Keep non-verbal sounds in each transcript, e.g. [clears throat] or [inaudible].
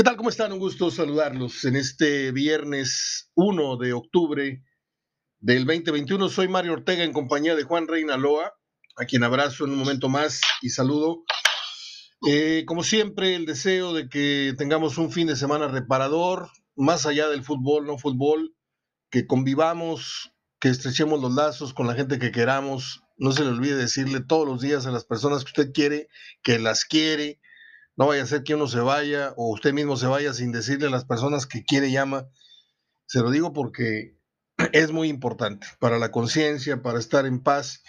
¿Qué tal? ¿Cómo están? Un gusto saludarlos en este viernes 1 de octubre del 2021. Soy Mario Ortega en compañía de Juan Reinaloa, a quien abrazo en un momento más y saludo. Eh, como siempre, el deseo de que tengamos un fin de semana reparador, más allá del fútbol, no fútbol, que convivamos, que estrechemos los lazos con la gente que queramos. No se le olvide decirle todos los días a las personas que usted quiere, que las quiere, no vaya a ser que uno se vaya o usted mismo se vaya sin decirle a las personas que quiere y ama. Se lo digo porque [clears throat] es muy importante para la conciencia, para estar en paz.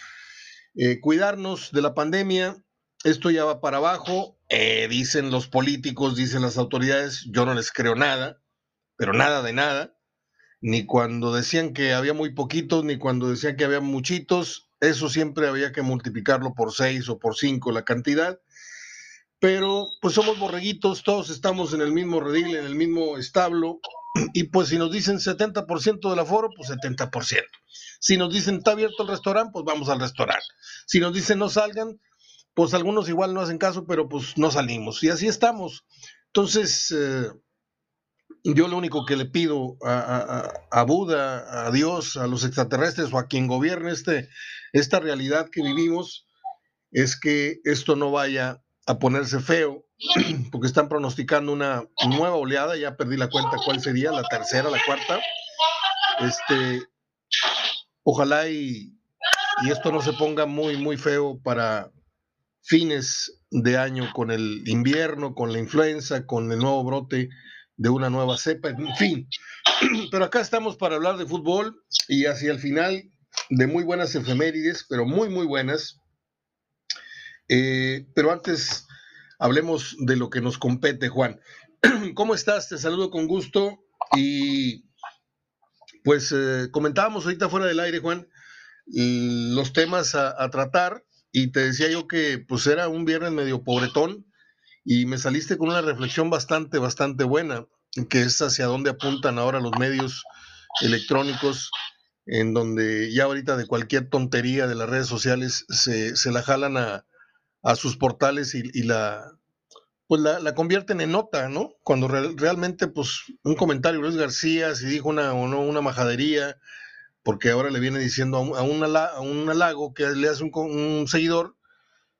Eh, cuidarnos de la pandemia, esto ya va para abajo, eh, dicen los políticos, dicen las autoridades, yo no les creo nada, pero nada de nada, ni cuando decían que había muy poquitos, ni cuando decían que había muchitos, eso siempre había que multiplicarlo por seis o por cinco la cantidad pero pues somos borreguitos, todos estamos en el mismo redil, en el mismo establo, [clears throat] y pues si nos dicen 70% del aforo, pues 70%. Si nos dicen está abierto el restaurante, pues vamos al restaurante. Si nos dicen no salgan, pues algunos igual no hacen caso, pero pues no salimos. Y así estamos. Entonces, eh, yo lo único que le pido a, a, Buda, a Dios, a los extraterrestres o a quien gobierne este, esta realidad que vivimos, es que esto no vaya a ponerse feo, [clears throat] porque están pronosticando una nueva oleada, ya perdí la cuenta cuál sería, la tercera, la cuarta. Este, ojalá y, y esto no se ponga muy, muy feo para fines de año con el invierno, con la influenza, con el nuevo brote de una nueva cepa, en fin. [clears throat] Pero acá estamos para hablar de fútbol y hacia el final de muy buenas efemérides, pero muy, muy buenas. Eh, pero antes hablemos de lo que nos compete, Juan. [clears throat] ¿Cómo estás? Te saludo con gusto y pues eh, comentábamos ahorita fuera del aire, Juan, los temas a, tratar y te decía yo que pues era un viernes medio pobretón y me saliste con una reflexión bastante, bastante buena, que es hacia dónde apuntan ahora los medios electrónicos, en donde ya ahorita de cualquier tontería de las redes sociales se, se la jalan a, a sus portales y, la pues la, convierten en nota, ¿no? Cuando realmente, pues, un comentario Luis García, si dijo una o no una majadería, porque ahora le viene diciendo a un, a un, halago que le hace un, seguidor,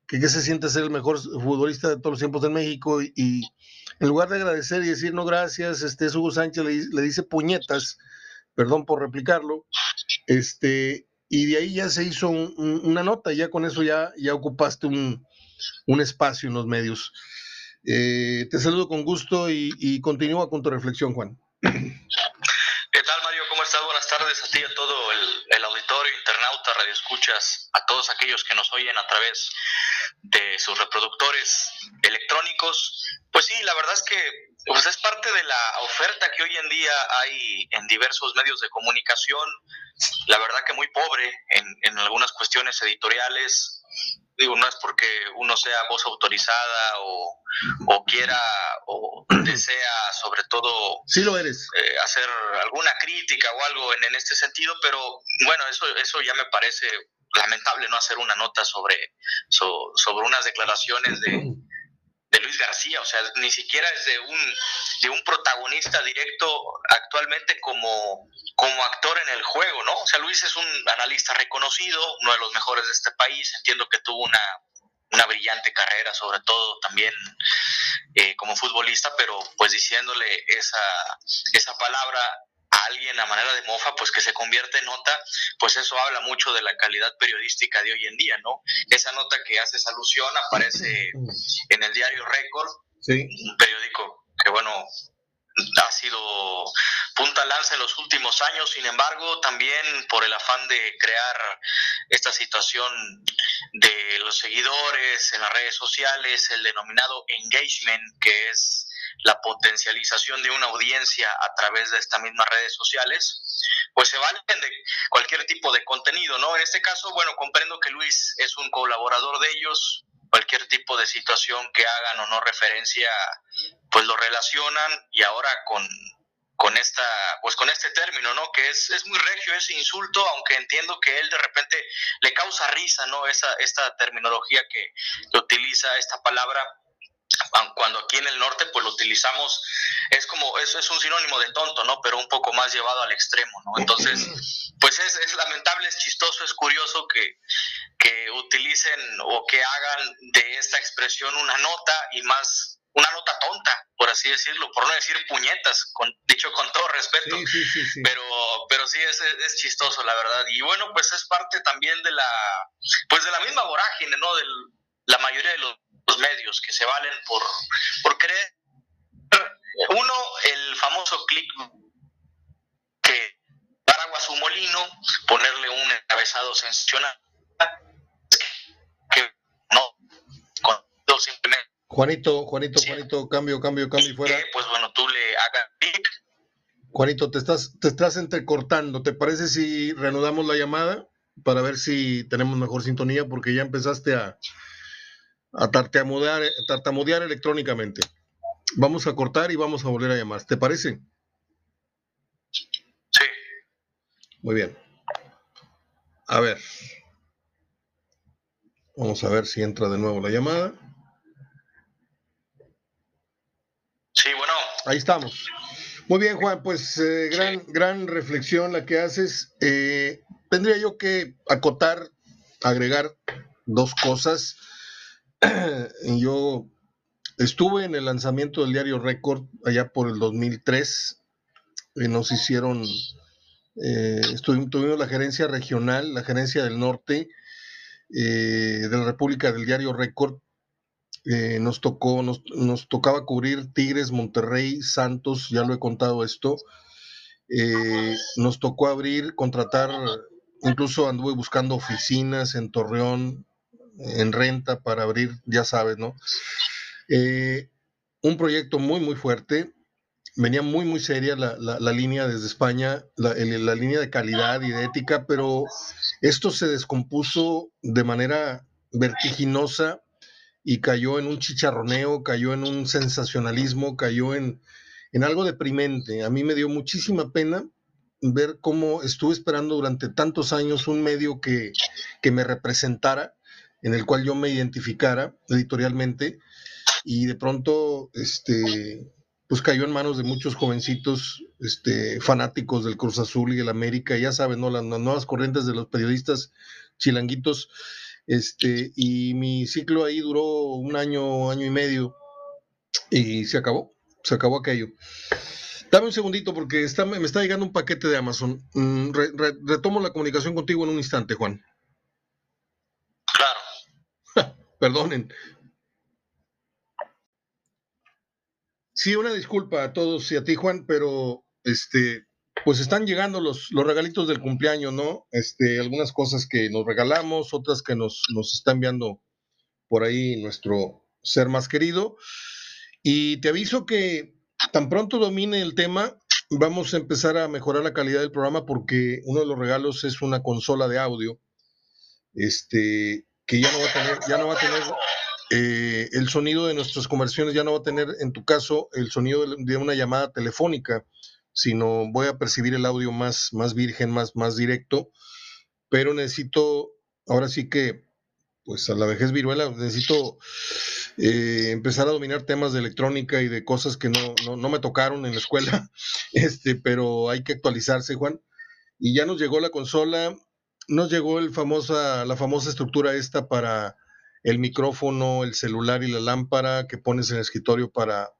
que, que, se siente ser el mejor futbolista de todos los tiempos en México, y, en lugar de agradecer y decir no gracias, este Hugo Sánchez le, dice puñetas, perdón por replicarlo, este, y de ahí ya se hizo una nota, ya con eso ya, ya ocupaste un, un espacio en los medios. Eh, te saludo con gusto y, continúa con tu reflexión, Juan. ¿Qué tal, Mario? ¿Cómo estás? Buenas tardes a ti y a todo el, auditorio, internauta, radioescuchas, a todos aquellos que nos oyen a través de sus reproductores electrónicos. Pues sí, la verdad es que pues es parte de la oferta que hoy en día hay en diversos medios de comunicación. La verdad que muy pobre en, en algunas cuestiones editoriales, digo, no es porque uno sea voz autorizada o, o quiera o [clears throat] desea sobre todo sí lo eres. Eh, hacer alguna crítica o algo en, en, este sentido, pero bueno, eso, eso ya me parece lamentable no hacer una nota sobre, sobre unas declaraciones de, [clears throat] de Luis García, o sea, ni siquiera es de un, de un protagonista directo actualmente como, como actor en el juego, ¿no? O sea, Luis es un analista reconocido, uno de los mejores de este país, entiendo que tuvo una, una brillante carrera, sobre todo también eh, como futbolista, pero pues diciéndole esa, esa palabra a alguien a manera de mofa, pues que se convierte en nota, pues eso habla mucho de la calidad periodística de hoy en día, ¿no? Esa nota que haces alusión aparece en el diario Récord, un periódico que, bueno, ha sido punta lanza en los últimos años, sin embargo, también por el afán de crear esta situación de los seguidores en las redes sociales, el denominado engagement, que es la potencialización de una audiencia a través de estas mismas redes sociales, pues se valen de cualquier tipo de contenido, ¿no? En este caso, bueno, comprendo que Luis es un colaborador de ellos, cualquier tipo de situación que hagan o no referencia, pues lo relacionan y ahora con con esta pues con este término no que es, es muy regio ese insulto aunque entiendo que él de repente le causa risa no esa esta terminología que, que utiliza esta palabra cuando aquí en el norte pues lo utilizamos, es como, eso es un sinónimo de tonto, ¿no? Pero un poco más llevado al extremo, ¿no? Entonces, [laughs] pues es, es lamentable, es chistoso, es curioso que, que utilicen o que hagan de esta expresión una nota y más una nota tonta, por así decirlo, por no decir puñetas, con, dicho con todo respeto, pero pero sí es, es, chistoso, la verdad. Y bueno, pues es parte también de la, pues de la misma vorágine, ¿no? De la mayoría de los, medios que se valen por, por creer, uno, el famoso clic que dar agua a su molino, ponerle un encabezado sensacional, que no, con simplemente Juanito, Juanito, Juanito, cambio, cambio, cambio y fuera. pues bueno, tú le hagas clic. Juanito, te estás, te estás entrecortando. ¿Te parece si reanudamos la llamada para ver si tenemos mejor sintonía? Porque ya empezaste a, a tartamudear, tartamudear electrónicamente. Vamos a cortar y vamos a volver a llamar. ¿Te parece? Sí. Muy bien. A ver. Vamos a ver si entra de nuevo la llamada. Sí, bueno. Ahí estamos. Muy bien, Juan, pues eh, gran, gran reflexión la que haces. Eh, tendría yo que acotar, agregar dos cosas. [clears throat] yo estuve en el lanzamiento del diario Record allá por el 2003. Y nos hicieron, eh, tuvimos la gerencia regional, la gerencia del norte de la República del diario Record eh, nos tocó, nos, nos, tocaba cubrir Tigres, Monterrey, Santos, ya lo he contado esto. Eh, nos tocó abrir, contratar, incluso anduve buscando oficinas en Torreón, en renta para abrir, ya sabes, ¿no? Eh, un proyecto muy, muy fuerte. Venía muy, muy seria la, la, línea desde España, la, la línea de calidad y de ética, pero esto se descompuso de manera vertiginosa y cayó en un chicharroneo, cayó en un sensacionalismo, cayó en, en algo deprimente. A mí me dio muchísima pena ver cómo estuve esperando durante tantos años un medio que, que me representara, en el cual yo me identificara editorialmente, y de pronto, este, pues cayó en manos de muchos jovencitos este, fanáticos del Cruz Azul y del América, ya saben, ¿no? las nuevas corrientes de los periodistas chilanguitos este, y mi ciclo ahí duró un año, año y medio, y se acabó, se acabó aquello. Dame un segundito porque está, me está llegando un paquete de Amazon. Mm, retomo la comunicación contigo en un instante, Juan. Claro. Perdonen. Sí, una disculpa a todos y a ti, Juan, pero este, pues están llegando los, los regalitos del cumpleaños, ¿no? Este, algunas cosas que nos regalamos, otras que nos, nos está enviando por ahí nuestro ser más querido. Y te aviso que tan pronto domine el tema, vamos a empezar a mejorar la calidad del programa porque uno de los regalos es una consola de audio, este, que ya no va a tener, ya no va a tener eh, el sonido de nuestras conversiones, ya no va a tener, en tu caso, el sonido de una llamada telefónica sino voy a percibir el audio más, más virgen, más, más directo, pero necesito, ahora sí que, pues a la vejez viruela, necesito eh, empezar a dominar temas de electrónica y de cosas que no, no, me tocaron en la escuela, [laughs] este, pero hay que actualizarse, Juan. Y ya nos llegó la consola, nos llegó el famosa, la famosa estructura esta para el micrófono, el celular y la lámpara que pones en el escritorio para,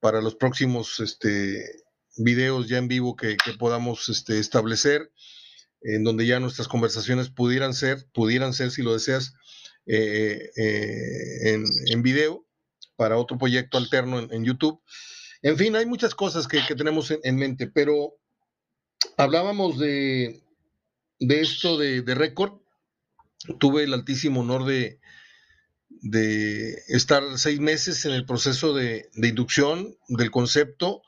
para los próximos este, videos ya en vivo que, podamos este, establecer, en donde ya nuestras conversaciones pudieran ser, pudieran ser, si lo deseas, eh, eh, en, en, video para otro proyecto alterno en, YouTube. En fin, hay muchas cosas que, tenemos en, mente, pero hablábamos de, de esto de, de récord. Tuve el altísimo honor de, de estar seis meses en el proceso de, de inducción del concepto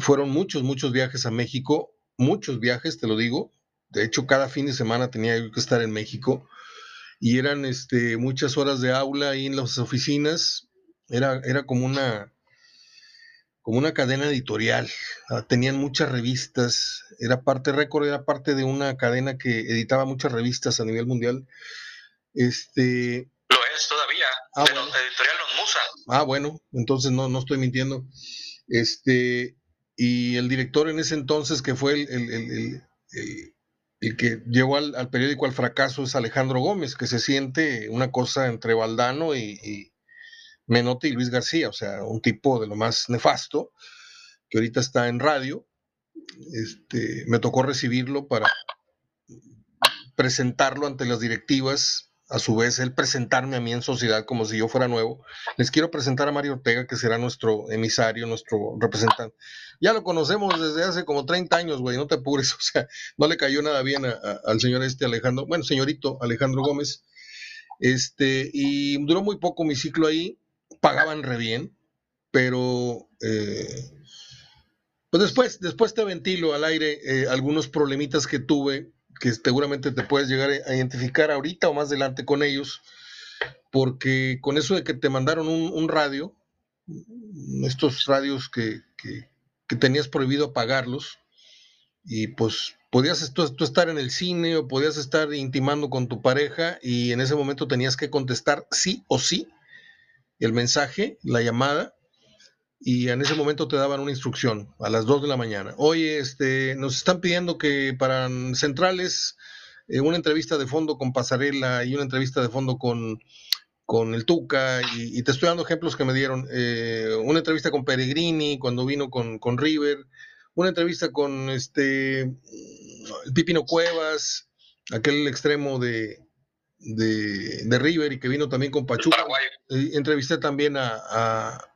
fueron muchos, muchos viajes a México, muchos viajes, te lo digo. De hecho, cada fin de semana tenía que estar en México y eran este, muchas horas de aula ahí en las oficinas. Era, era como una como una cadena editorial. Ah, tenían muchas revistas. Era parte récord, era parte de una cadena que editaba muchas revistas a nivel mundial. Este, Lo Editoriales todavía, ah, bueno. Editorial Los Musa. Ah, bueno, entonces no, no estoy mintiendo. Este, y el director en ese entonces, que fue el, el, que llevó al, periódico al fracaso, es Alejandro Gómez, que se siente una cosa entre Valdano y, y Menotti y Luis García, o sea, un tipo de lo más nefasto, que ahorita está en radio. Este, me tocó recibirlo para presentarlo ante las directivas a su vez él presentarme a mí en sociedad como si yo fuera nuevo. Les quiero presentar a Mario Ortega, que será nuestro emisario, nuestro representante. Ya lo conocemos desde hace como 30 años, güey, no te apures, [laughs] o sea, no le cayó nada bien al señor este Alejandro, bueno, señorito Alejandro Gómez. Este, y duró muy poco mi ciclo ahí, pagaban re bien, pero eh, pues después, después te ventilo al aire eh, algunos problemitas que tuve que seguramente te puedes llegar a identificar ahorita o más adelante con ellos, porque con eso de que te mandaron un, radio, estos radios que, tenías prohibido apagarlos, y pues podías tú, estar en el cine o podías estar intimando con tu pareja y en ese momento tenías que contestar sí o sí el mensaje, la llamada, y en ese momento te daban una instrucción a las 2 de la mañana. Oye, este, nos están pidiendo que para centrales eh, una entrevista de fondo con Pasarela y una entrevista de fondo con, con el Tuca, y, te estoy dando ejemplos que me dieron. Eh, una entrevista con Peregrini cuando vino con, con River, una entrevista con este Pipino Cuevas, aquel extremo de, de, River y que vino también con Pachuca. Entrevisté también a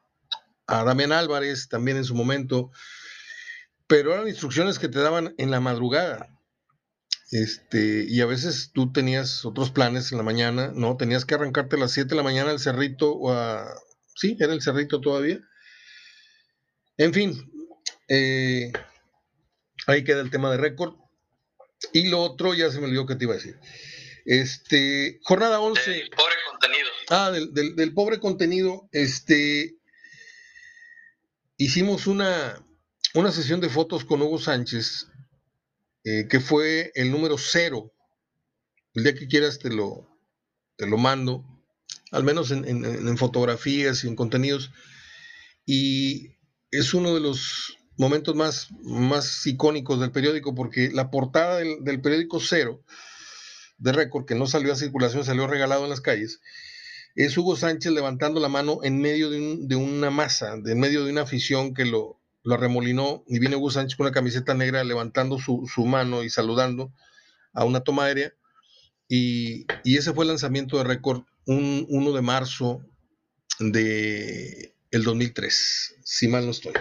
a Damián Álvarez también en su momento, pero eran instrucciones que te daban en la madrugada. Este, y a veces tú tenías otros planes en la mañana, ¿no? Tenías que arrancarte a las 7 de la mañana al cerrito o a... Sí, era el cerrito todavía. En fin, eh, ahí queda el tema de récord. Y lo otro, ya se me olvidó que te iba a decir. Este, jornada 11. Ah, del, del pobre contenido. Este, hicimos una, una sesión de fotos con Hugo Sánchez, eh, que fue el número cero. El día que quieras te lo, te lo mando, al menos en, fotografías y en contenidos. Y es uno de los momentos más, más icónicos del periódico, porque la portada del, del periódico Cero, de récord, que no salió a circulación, salió regalado en las calles, es Hugo Sánchez levantando la mano en medio de, una masa, en medio de una afición que lo, lo remolinó, y viene Hugo Sánchez con una camiseta negra levantando su, mano y saludando a una toma aérea, y, ese fue el lanzamiento de récord un 1 de marzo de el 2003, si mal no estoy.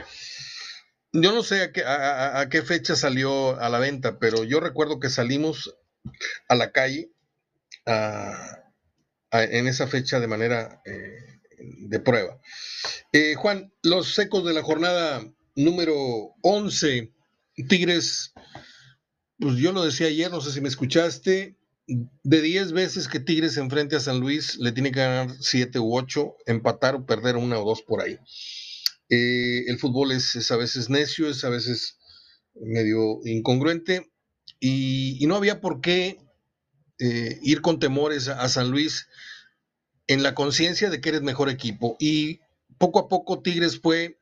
Yo no sé a qué, a qué fecha salió a la venta, pero yo recuerdo que salimos a la calle a, en esa fecha de manera eh, de prueba. Eh, Juan, los secos de la jornada número 11, Tigres, pues yo lo decía ayer, no sé si me escuchaste, de 10 veces que Tigres se enfrente a San Luis, le tiene que ganar 7 u 8, empatar o perder una o dos por ahí. Eh, el fútbol es, a veces necio, es a veces medio incongruente y no había por qué eh, ir con temores a, San Luis en la conciencia de que eres mejor equipo. Y poco a poco Tigres fue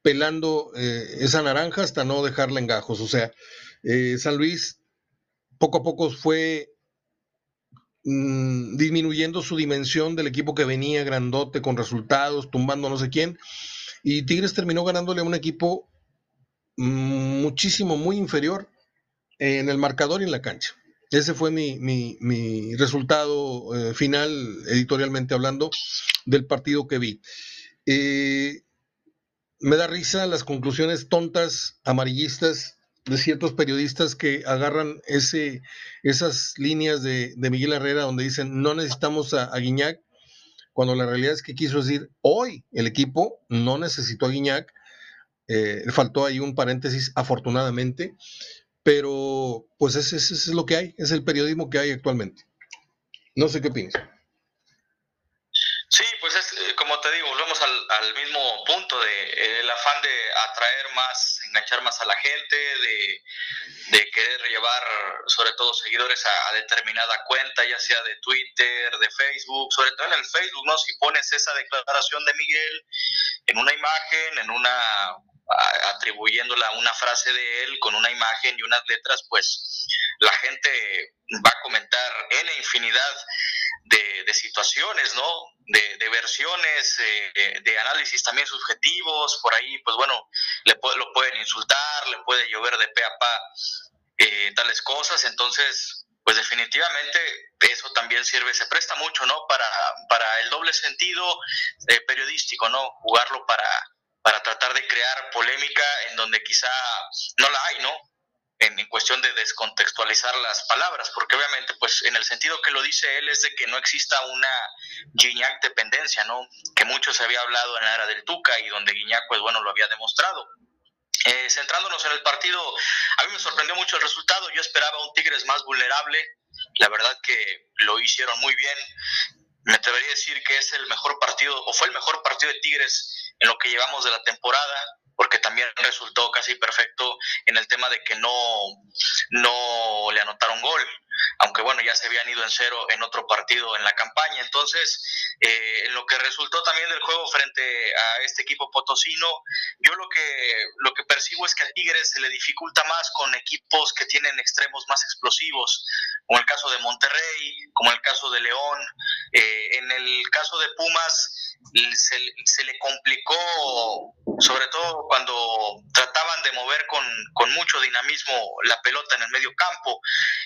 pelando eh, esa naranja hasta no dejarla en gajos. O sea, eh, San Luis poco a poco fue mm, disminuyendo su dimensión del equipo que venía grandote con resultados, tumbando no sé quién. Y Tigres terminó ganándole a un equipo mm, muchísimo, muy inferior en el marcador y en la cancha. Ese fue mi, resultado eh, final, editorialmente hablando, del partido que vi. Eh, me da risa las conclusiones tontas, amarillistas de ciertos periodistas que agarran ese, esas líneas de, Miguel Herrera donde dicen no necesitamos a, Guiñac, cuando la realidad es que quiso decir hoy el equipo no necesitó a Guiñac, eh, faltó ahí un paréntesis afortunadamente, pero pues ese, es lo que hay, es el periodismo que hay actualmente. No sé qué piensas. Sí, pues es, eh, como te digo, volvemos al, mismo punto de eh, el afán de atraer más, enganchar más a la gente, de, querer llevar sobre todo seguidores a, determinada cuenta, ya sea de Twitter, de Facebook, sobre todo en el Facebook, ¿no? Si pones esa declaración de Miguel en una imagen, en una atribuyéndola una frase de él con una imagen y unas letras, pues la gente va a comentar en infinidad de, situaciones, ¿no? De, versiones, eh, de análisis también subjetivos, por ahí, pues bueno, le lo pueden insultar, le puede llover de pe a pa eh, tales cosas, entonces, pues definitivamente eso también sirve, se presta mucho, ¿no? Para, para el doble sentido eh, periodístico, ¿no? Jugarlo para, para tratar de crear polémica en donde quizá no la hay, ¿no? en, cuestión de descontextualizar las palabras, porque obviamente, pues en el sentido que lo dice él es de que no exista una Guiñac dependencia, ¿no? Que mucho se había hablado en la era del Tuca y donde Guiñac, pues bueno, lo había demostrado. Eh, centrándonos en el partido, a mí me sorprendió mucho el resultado, yo esperaba un Tigres más vulnerable, la verdad que lo hicieron muy bien, me atrevería a decir que es el mejor partido, o fue el mejor partido de Tigres en lo que llevamos de la temporada, porque también resultó casi perfecto en el tema de que no, no le anotaron gol, aunque bueno, ya se habían ido en cero en otro partido en la campaña. Entonces, eh, en lo que resultó también del juego frente a este equipo potosino, yo lo que, lo que percibo es que a Tigres se le dificulta más con equipos que tienen extremos más explosivos, como el caso de Monterrey, como el caso de León. Eh, en el caso de Pumas, se, se, le complicó, sobre todo cuando trataban de mover con, con, mucho dinamismo la pelota en el medio campo.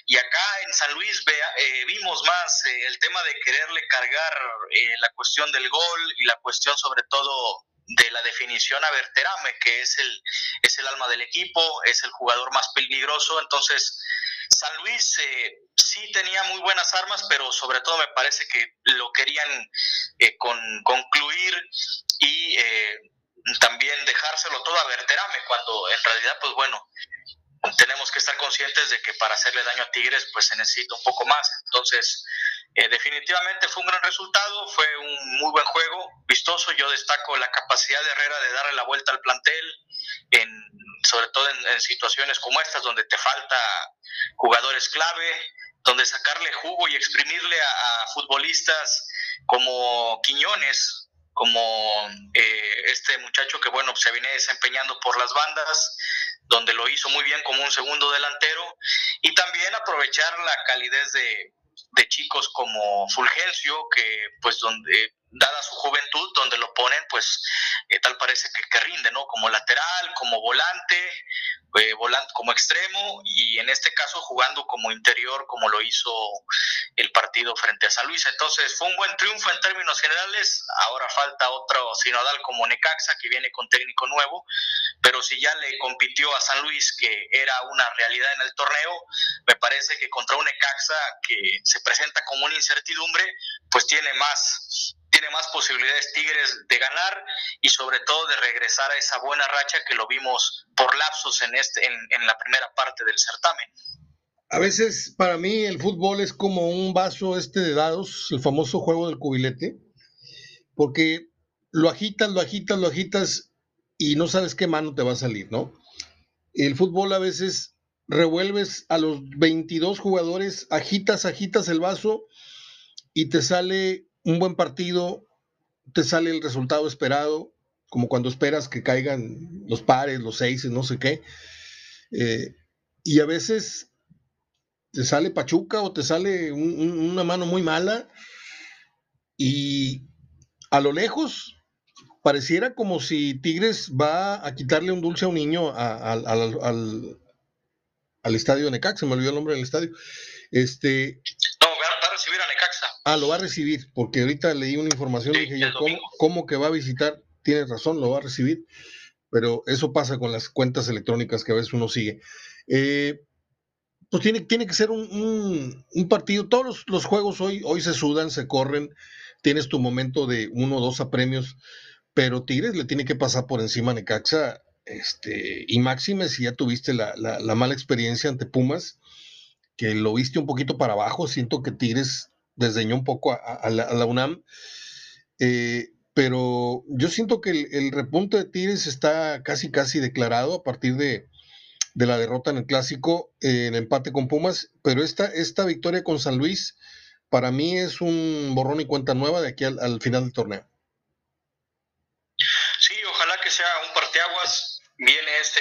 Y acá en San Luis eh, vimos más eh, el tema de quererle cargar eh, la cuestión del gol y la cuestión sobre todo de la definición a Berterame, que es el, es el alma del equipo, es el jugador más peligroso. Entonces, San Luis eh, sí tenía muy buenas armas, pero sobre todo me parece que lo querían eh, con, concluir y eh, también dejárselo todo a Berterame, cuando en realidad, pues bueno, tenemos que estar conscientes de que para hacerle daño a Tigres, pues se necesita un poco más. Entonces, definitivamente fue un gran resultado, fue un muy buen juego, vistoso. Yo destaco la capacidad de Herrera de darle la vuelta al plantel, en, sobre todo en situaciones como estas, donde te falta jugadores clave, donde sacarle jugo y exprimirle a, futbolistas como Quiñones, como eh, este muchacho que bueno se viene desempeñando por las bandas, donde lo hizo muy bien como un segundo delantero, y también aprovechar la calidez de, de chicos como Fulgencio, que pues donde dada su juventud, donde lo ponen, pues eh, tal parece que, rinde, ¿no? Como lateral, como volante, eh, volante como extremo y en este caso jugando como interior, como lo hizo el partido frente a San Luis. Entonces fue un buen triunfo en términos generales. Ahora falta otro sinodal como Necaxa, que viene con técnico nuevo, pero si ya le compitió a San Luis, que era una realidad en el torneo, me parece que contra un Necaxa que se presenta como una incertidumbre, pues tiene más tiene más posibilidades Tigres de ganar y sobre todo de regresar a esa buena racha que lo vimos por lapsos en, este, en, la primera parte del certamen. A veces para mí el fútbol es como un vaso este de dados, el famoso juego del cubilete, porque lo agitas, lo agitas, lo agitas y no sabes qué mano te va a salir, ¿no? El fútbol a veces revuelves a los 22 jugadores, agitas, agitas el vaso y te sale un buen partido, te sale el resultado esperado, como cuando esperas que caigan los pares, los seis, no sé qué. Eh, y a veces te sale Pachuca o te sale una mano muy mala y a lo lejos pareciera como si Tigres va a quitarle un dulce a un niño al, al, estadio de se me olvidó el nombre del estadio. Este, Ah, lo va a recibir, porque ahorita leí una información y dije yo, ¿cómo, que va a visitar? Tienes razón, lo va a recibir, pero eso pasa con las cuentas electrónicas que a veces uno sigue. Eh, pues tiene, tiene que ser un, partido, todos los, juegos hoy, hoy se sudan, se corren, tienes tu momento de uno o dos apremios, pero Tigres le tiene que pasar por encima a Necaxa, este, y máxime si ya tuviste la, la mala experiencia ante Pumas, que lo viste un poquito para abajo, siento que Tigres desdeñó un poco a, la, UNAM. Eh, pero yo siento que el, repunte de Tigres está casi casi declarado a partir de, la derrota en el clásico, eh, en empate con Pumas, pero esta, esta victoria con San Luis para mí es un borrón y cuenta nueva de aquí al, final del torneo. Sí, ojalá que sea un parteaguas. Viene este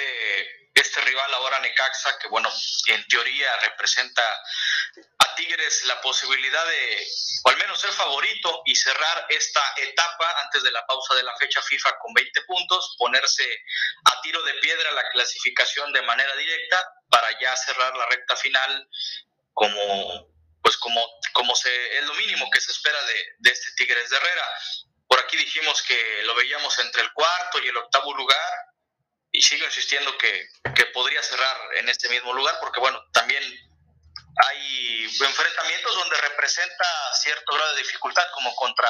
este rival ahora Necaxa, que bueno, en teoría representa a Tigres la posibilidad de, o al menos ser favorito y cerrar esta etapa antes de la pausa de la fecha FIFA con 20 puntos, ponerse a tiro de piedra la clasificación de manera directa para ya cerrar la recta final como pues como, como se, es lo mínimo que se espera de, de este Tigres de Herrera. Por aquí dijimos que lo veíamos entre el cuarto y el octavo lugar, y sigo insistiendo que, podría cerrar en este mismo lugar porque bueno, también hay enfrentamientos donde representa cierto grado de dificultad como contra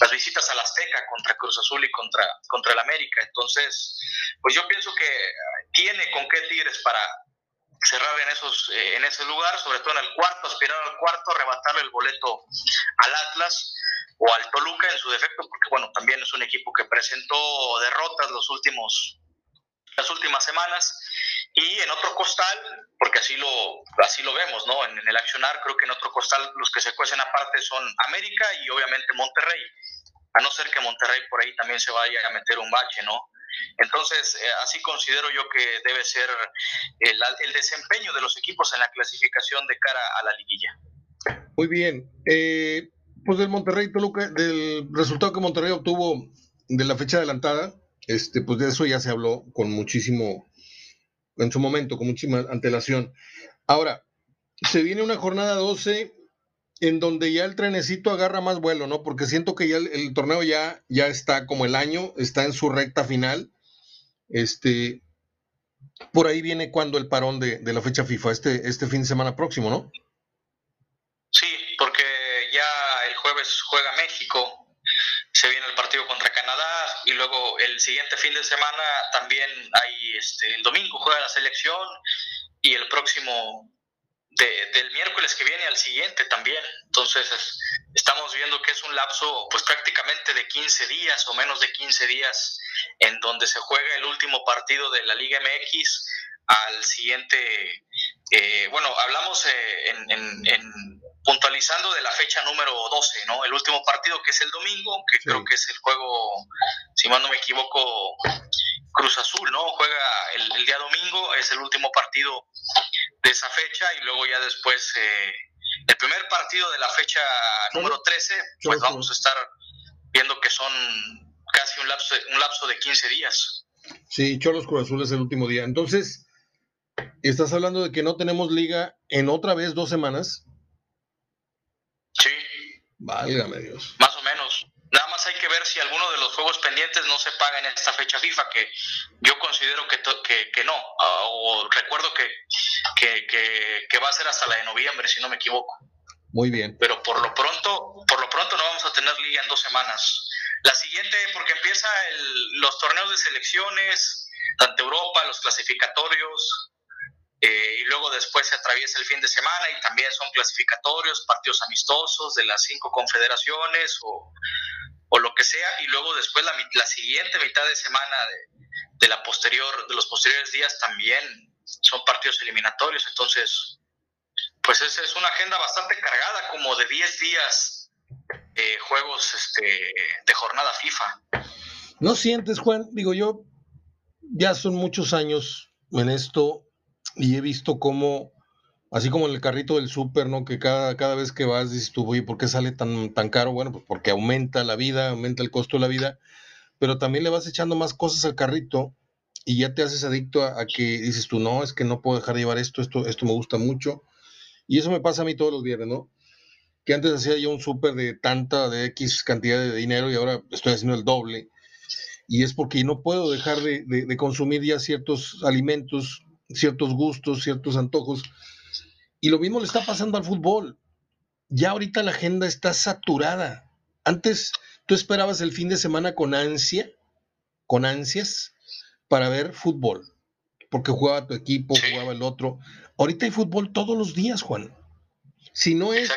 las visitas al Azteca, contra Cruz Azul y contra, contra el América. Entonces, pues yo pienso que tiene con qué Tigres para cerrar en esos eh, en ese lugar, sobre todo en el cuarto, aspirar al cuarto, arrebatarle el boleto al Atlas o al Toluca en su defecto, porque bueno, también es un equipo que presentó derrotas los últimos las últimas semanas. Y en otro costal, porque así lo, así lo vemos, ¿no? En, el accionar, creo que en otro costal los que se cuecen aparte son América y obviamente Monterrey. A no ser que Monterrey por ahí también se vaya a meter un bache, ¿no? Entonces, eh, así considero yo que debe ser el, el, desempeño de los equipos en la clasificación de cara a la liguilla. Muy bien. Eh, pues del Monterrey, Toluca, del resultado que Monterrey obtuvo de la fecha adelantada, este, pues de eso ya se habló con muchísimo, en su momento, con muchísima antelación. Ahora, se viene una jornada 12 en donde ya el trenecito agarra más vuelo, ¿no? Porque siento que ya el, torneo ya, ya está como el año, está en su recta final. Este, por ahí viene cuando el parón de, de, la fecha FIFA, este, este fin de semana próximo, ¿no? Sí, porque ya el jueves juega México, se viene el partido contra Canadá y luego el siguiente fin de semana también hay, este, el domingo juega la selección y el próximo del miércoles que viene al siguiente también. Entonces estamos viendo que es un lapso pues prácticamente de 15 días o menos de 15 días en donde se juega el último partido de la Liga MX al siguiente, eh, bueno, hablamos eh, en puntualizando de la fecha número 12, ¿no? El último partido que es el domingo, que creo que es el juego, si mal no me equivoco, Cruz Azul, ¿no? Juega el, día domingo, es el último partido de esa fecha y luego ya después eh, el primer partido de la fecha número 13, pues vamos a estar viendo que son casi un lapso, un lapso de 15 días. Sí, Cholos Cruz Azul es el último día. Entonces, estás hablando de que no tenemos liga en otra vez dos semanas. Sí. Válgame Dios. Más o menos. Nada más hay que ver si alguno de los juegos pendientes no se paga en esta fecha FIFA, que yo considero que, que, no. Ah, o recuerdo que, que, va a ser hasta la de noviembre, si no me equivoco. Muy bien. Pero por lo pronto, por lo pronto no vamos a tener liga en dos semanas. La siguiente, porque empieza los torneos de selecciones, tanto Europa, los clasificatorios, eh, y luego después se atraviesa el fin de semana y también son clasificatorios, partidos amistosos de las cinco confederaciones o, lo que sea, y luego después la, la siguiente mitad de semana de, la posterior, de los posteriores días también son partidos eliminatorios, entonces pues es, es una agenda bastante cargada, como de 10 días eh, juegos este, de jornada FIFA. ¿No sientes, Juan? Digo, yo ya son muchos años en esto y he visto cómo, así como en el carrito del súper, ¿no? Que cada, cada vez que vas dices tú, oye, ¿por qué sale tan, tan caro? Bueno, pues porque aumenta la vida, aumenta el costo de la vida, pero también le vas echando más cosas al carrito y ya te haces adicto a, que dices tú, no, es que no puedo dejar de llevar esto, esto, esto me gusta mucho. Y eso me pasa a mí todos los viernes, ¿no? Que antes hacía yo un súper de tanta, de X cantidad de dinero y ahora estoy haciendo el doble. Y es porque no puedo dejar de, de consumir ya ciertos alimentos ciertos gustos, ciertos antojos. Y lo mismo le está pasando al fútbol. Ya ahorita la agenda está saturada. Antes tú esperabas el fin de semana con ansia, con ansias, para ver fútbol, porque jugaba tu equipo, jugaba el otro. Ahorita hay fútbol todos los días, Juan. Si no es,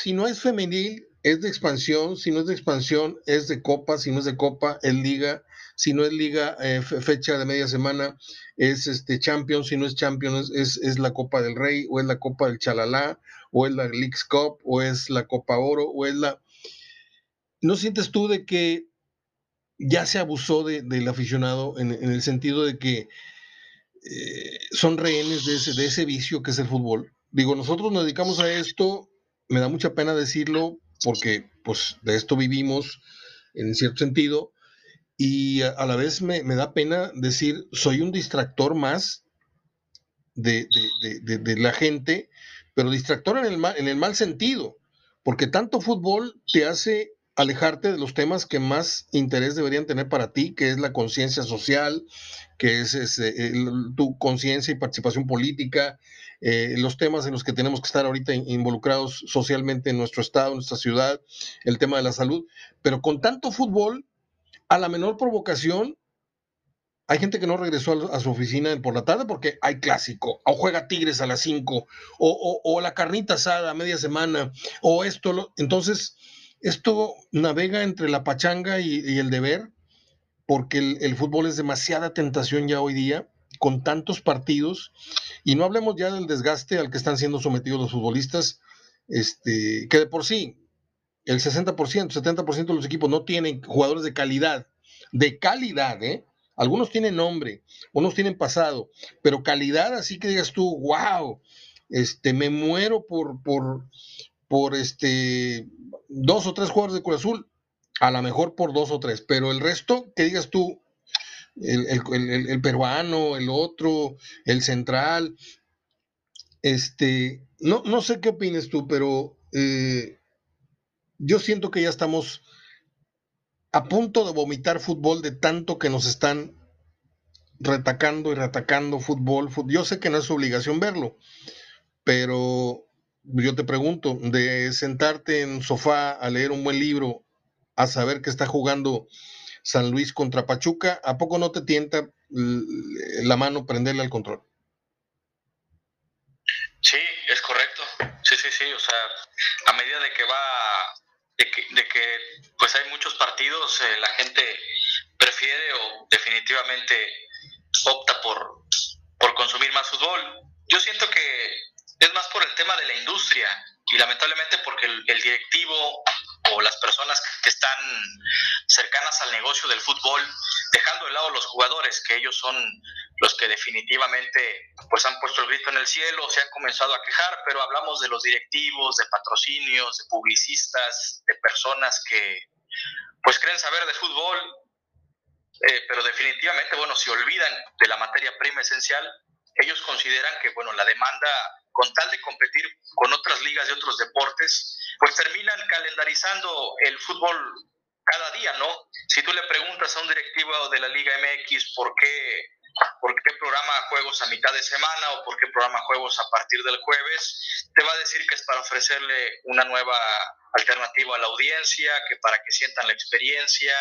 si no es femenil, es de expansión, si no es de expansión, es de copa, si no es de copa, es liga, si no es liga, eh, fecha de media semana, es este Champions, si no es Champions, es, es, la Copa del Rey, o es la Copa del Chalalá, o es la Leagues Cup, o es la Copa Oro, o es la... ¿No sientes tú de que ya se abusó del aficionado en, el sentido de que eh, son rehenes de ese, de ese vicio que es el fútbol? Digo, nosotros nos dedicamos a esto, me da mucha pena decirlo, porque pues de esto vivimos en cierto sentido, y a, la vez me, da pena decir, soy un distractor más de, la gente, pero distractor en el, mal, en el mal sentido, porque tanto fútbol te hace alejarte de los temas que más interés deberían tener para ti, que es la conciencia social, que es, tu conciencia y participación política, eh, los temas en los que tenemos que estar ahorita involucrados socialmente en nuestro estado, en nuestra ciudad, el tema de la salud. Pero con tanto fútbol, a la menor provocación, hay gente que no regresó a, su oficina por la tarde porque hay clásico, o juega Tigres a las 5, o, la carnita asada a media semana, o esto. entonces, esto navega entre la pachanga y, el deber, porque el, el, fútbol es demasiada tentación ya hoy día con tantos partidos, y no hablemos ya del desgaste al que están siendo sometidos los futbolistas, este, que de por sí el 60%, 70% de los equipos no tienen jugadores de calidad, de calidad, ¿eh? Algunos tienen nombre, unos tienen pasado, pero calidad así que digas tú, wow, este, me muero por, por, por este, dos o tres jugadores de Cruz Azul, a lo mejor por dos o tres, pero el resto, que digas tú, el, peruano, el otro, el central. Este, no, no sé qué opinas tú, pero eh, yo siento que ya estamos a punto de vomitar fútbol de tanto que nos están retacando y retacando fútbol. Yo sé que no es su obligación verlo, pero yo te pregunto, de sentarte en sofá a leer un buen libro, a saber que está jugando San Luis contra Pachuca, ¿a poco no te tienta la mano prenderle al control? Sí, es correcto. Sí, sí, sí. O sea, a medida de que va, de que, pues hay muchos partidos, eh, la gente prefiere o definitivamente opta por, por consumir más fútbol. Yo siento que es más por el tema de la industria y lamentablemente porque el directivo o las personas que están cercanas al negocio del fútbol, dejando de lado los jugadores, que ellos son los que definitivamente pues han puesto el grito en el cielo, se han comenzado a quejar, pero hablamos de los directivos, de patrocinios, de publicistas, de personas que pues creen saber de fútbol, eh, pero definitivamente, bueno, se olvidan de la materia prima esencial, ellos consideran que, bueno, la demanda, con tal de competir con otras ligas de otros deportes, pues terminan calendarizando el fútbol cada día, ¿no? Si tú le preguntas a un directivo de la Liga MX por qué, por qué programa juegos a mitad de semana o por qué programa juegos a partir del jueves, te va a decir que es para ofrecerle una nueva alternativa a la audiencia, que para que sientan la experiencia,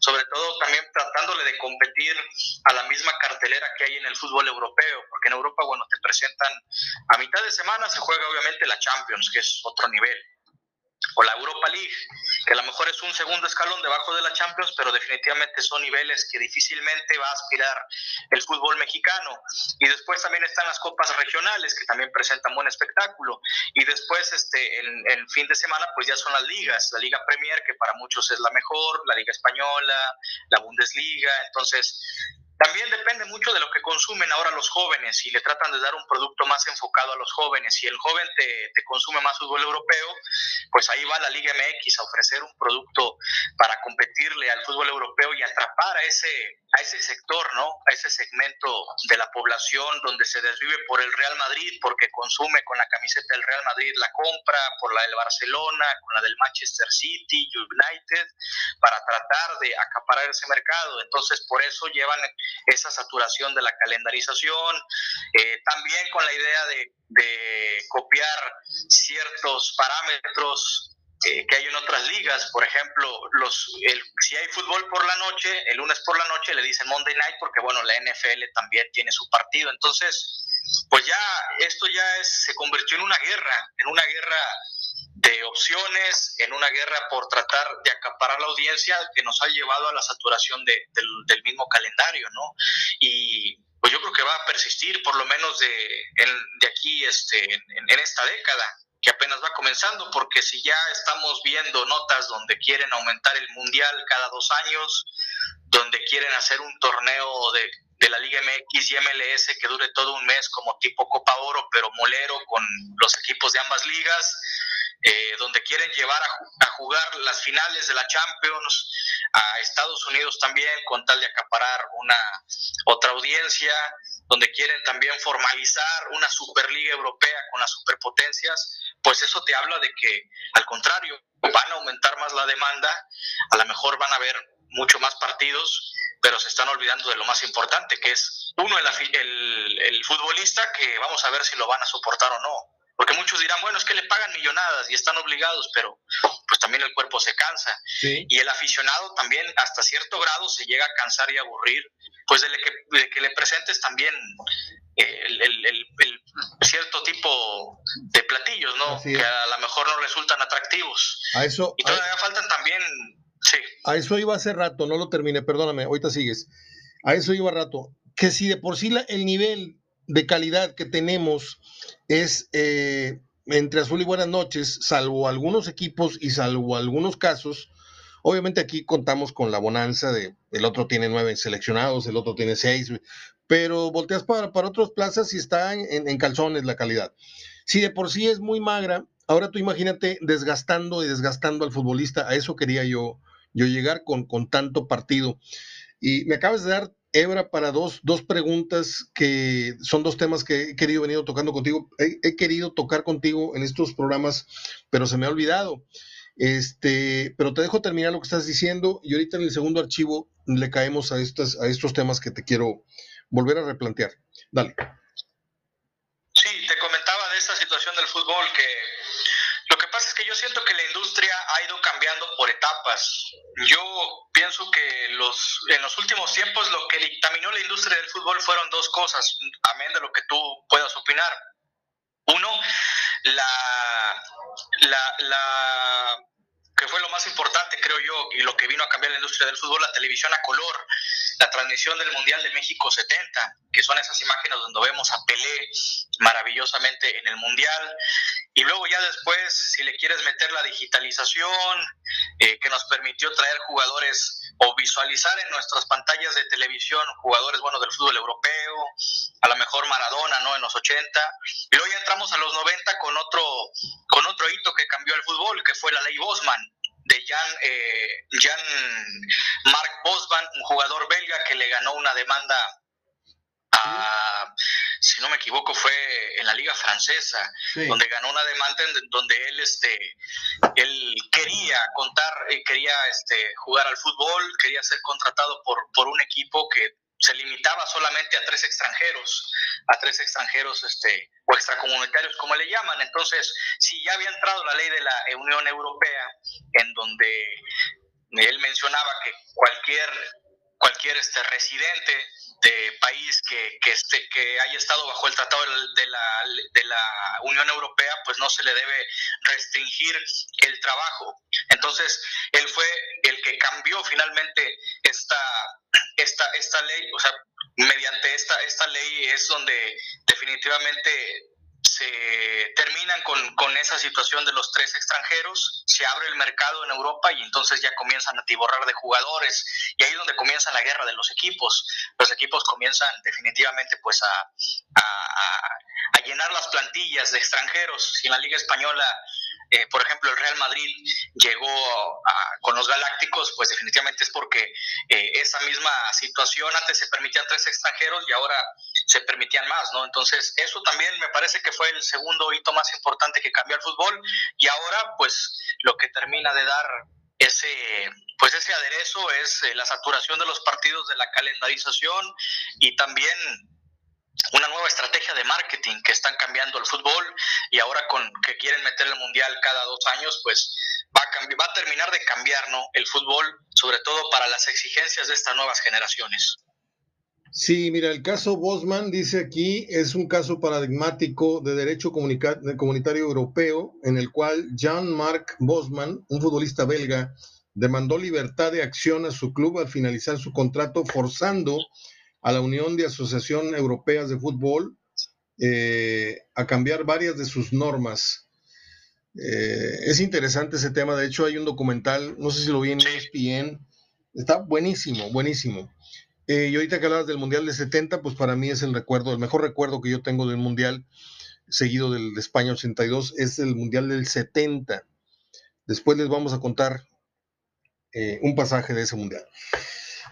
sobre todo también tratándole de competir a la misma cartelera que hay en el fútbol europeo, porque en Europa, bueno, te presentan a mitad de semana se juega obviamente la Champions, que es otro nivel o la Europa League, que a lo mejor es un segundo escalón debajo de la Champions, pero definitivamente son niveles que difícilmente va a aspirar el fútbol mexicano. Y después también están las copas regionales, que también presentan buen espectáculo. Y después, este, en el fin de semana, pues ya son las ligas, la Liga Premier, que para muchos es la mejor, la Liga Española, la Bundesliga. Entonces, también depende mucho de lo que consumen ahora los jóvenes y le tratan de dar un producto más enfocado a los jóvenes. Si el joven te, consume más fútbol europeo, pues ahí va la Liga MX a ofrecer un producto para competirle al fútbol europeo y atrapar a ese, a ese sector, ¿no? A ese segmento de la población donde se desvive por el Real Madrid, porque consume con la camiseta del Real Madrid la compra, por la del Barcelona, con la del Manchester City, United, para tratar de acaparar ese mercado. Entonces, por eso llevan esa saturación de la calendarización, eh, también con la idea de, copiar ciertos parámetros eh, que hay en otras ligas, por ejemplo, los, si hay fútbol por la noche, el lunes por la noche le dicen Monday Night porque bueno, la NFL también tiene su partido, entonces, pues ya esto ya es, se convirtió en una guerra, en una guerra de opciones, en una guerra por tratar de acaparar la audiencia que nos ha llevado a la saturación de, del, mismo calendario, ¿no? Y pues yo creo que va a persistir por lo menos de, de aquí este, en, en esta década que apenas va comenzando, porque si ya estamos viendo notas donde quieren aumentar el mundial cada dos años, donde quieren hacer un torneo de, de la Liga MX y MLS que dure todo un mes como tipo Copa Oro, pero molero con los equipos de ambas ligas, eh, donde quieren llevar a, jugar las finales de la Champions a Estados Unidos también con tal de acaparar una otra audiencia, donde quieren también formalizar una Superliga Europea con las superpotencias, pues eso te habla de que al contrario, van a aumentar más la demanda, a lo mejor van a haber mucho más partidos, pero se están olvidando de lo más importante, que es uno, el, el futbolista, que vamos a ver si lo van a soportar o no porque muchos dirán, bueno, es que le pagan millonadas y están obligados, pero pues también el cuerpo se cansa. Y el aficionado también hasta cierto grado se llega a cansar y aburrir, pues de que, que le presentes también eh, el, cierto tipo de platillos, ¿no? Que a lo mejor no resultan atractivos. A eso, y todavía faltan también... Sí. A eso iba hace rato, no lo terminé, perdóname, ahorita sigues. A eso iba rato. Que si de por sí la, el nivel de calidad que tenemos es eh, entre azul y buenas noches, salvo algunos equipos y salvo algunos casos. Obviamente aquí contamos con la bonanza de el otro tiene nueve seleccionados, el otro tiene seis, pero volteas para, para otras plazas y está en, calzones la calidad. Si de por sí es muy magra, ahora tú imagínate desgastando y desgastando al futbolista. A eso quería yo, yo llegar con, con tanto partido. Y me acabas de dar Ebra, para dos, dos preguntas que son dos temas que he querido venir tocando contigo. He, querido tocar contigo en estos programas, pero se me ha olvidado. Este, pero te dejo terminar lo que estás diciendo y ahorita en el segundo archivo le caemos a, estas, a estos temas que te quiero volver a replantear. Dale. Sí, te comentaba de esta situación del fútbol que pasa es que yo siento que la industria ha ido cambiando por etapas. Yo pienso que los, en los últimos tiempos lo que dictaminó la industria del fútbol fueron dos cosas, amén de lo que tú puedas opinar. Uno, la, la, la que fue lo más importante, creo yo, y lo que vino a cambiar la industria del fútbol, la televisión a color, la transmisión del Mundial de México 70, que son esas imágenes donde vemos a Pelé maravillosamente en el Mundial, y luego ya después, si le quieres meter la digitalización, eh, que nos permitió traer jugadores o visualizar en nuestras pantallas de televisión jugadores buenos del fútbol europeo, a lo mejor Maradona, ¿no? En los 80. Y luego ya entramos a los 90 con otro, con otro hito que cambió el fútbol, que fue la ley Bosman de Jan, eh, Jan Mark Bosman, un jugador belga que le ganó una demanda a, si no me equivoco, fue en la liga francesa, donde ganó una demanda en donde él, este, él quería contar, eh, quería este, jugar al fútbol, quería ser contratado por, por un equipo que se limitaba solamente a tres extranjeros, a tres extranjeros este, o extracomunitarios, como le llaman. Entonces, si ya había entrado la ley de la Unión Europea, en donde él mencionaba que cualquier, cualquier este, residente de país que, que, esté, que haya estado bajo el tratado de la, de la Unión Europea, pues no se le debe restringir el trabajo. Entonces, él fue el que cambió finalmente esta, esta, esta ley, o sea, mediante esta, esta ley es donde definitivamente se terminan con, con, esa situación de los tres extranjeros, se abre el mercado en Europa y entonces ya comienzan a tiborrar de jugadores y ahí es donde comienza la guerra de los equipos. Los equipos comienzan definitivamente pues a, a, llenar las plantillas de extranjeros. Si en la Liga Española eh, por ejemplo, el Real Madrid llegó con los Galácticos, pues definitivamente es porque eh, esa misma situación, antes se permitían tres extranjeros y ahora se permitían más, ¿no? Entonces, eso también me parece que fue el segundo hito más importante que cambió el fútbol y ahora, pues, lo que termina de dar ese pues ese aderezo es eh, la saturación de los partidos de la calendarización y también una nueva estrategia de marketing que están cambiando el fútbol y ahora con que quieren meter el mundial cada dos años, pues va a, va a terminar de cambiar ¿no? el fútbol, sobre todo para las exigencias de estas nuevas generaciones. Sí, mira, el caso Bosman dice aquí es un caso paradigmático de derecho comunitario europeo en el cual Jean-Marc Bosman, un futbolista belga, demandó libertad de acción a su club al finalizar su contrato, forzando a la Unión de Asociación Europeas de Fútbol eh, a cambiar varias de sus normas. Eh, es interesante ese tema, de hecho hay un documental, no sé si lo vi en ESPN, está buenísimo, buenísimo eh, y ahorita que hablabas del Mundial de 70, pues para mí es el recuerdo, el mejor recuerdo que yo tengo del Mundial, seguido del de España 82, es el Mundial del 70. Después les vamos a contar eh, un pasaje de ese Mundial.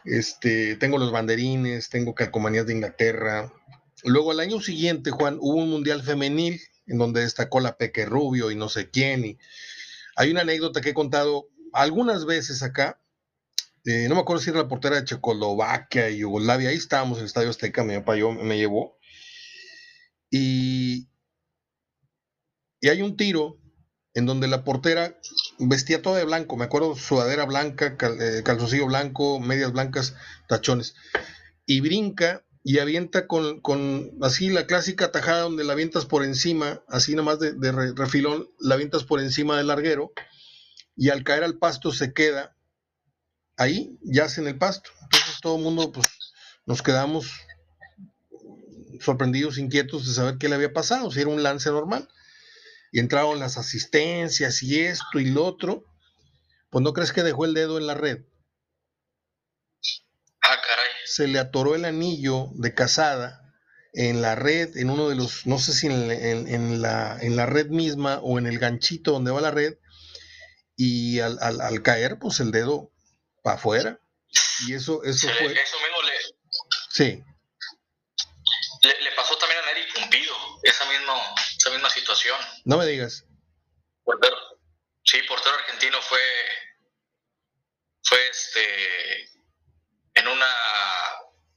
Este, tengo los banderines, tengo calcomanías de Inglaterra. Luego al año siguiente, Juan, hubo un Mundial femenil en donde destacó la Peque Rubio y no sé quién. Y hay una anécdota que he contado algunas veces acá, eh, no me acuerdo si era la portera de Checoslovaquia y Yugoslavia, ahí estábamos en el Estadio Azteca, mi papá me llevó. Y, y hay un tiro en donde la portera vestía toda de blanco, me acuerdo, sudadera blanca, eh, calzoncillo blanco, medias blancas, tachones, y brinca y avienta con, así la clásica tajada donde la avientas por encima, así nomás de, de refilón, la avientas por encima del larguero, y al caer al pasto se queda ahí yace en el pasto. Entonces todo el mundo pues, nos quedamos sorprendidos, inquietos de saber qué le había pasado, si era un lance normal. Y entraron las asistencias y esto y lo otro. Pues no crees que dejó el dedo en la red. Ah, caray. Se le atoró el anillo de casada en la red, en uno de los, no sé si en, la, en la red misma o en el ganchito donde va la red, y al, al caer, pues el dedo para afuera. Y eso, eso fue. Eso mismo le. Sí. Le, pasó también a Neri Pumpido, esa, mismo, esa misma situación. No me digas. Portero. Sí, portero argentino fue. Fue este. En una.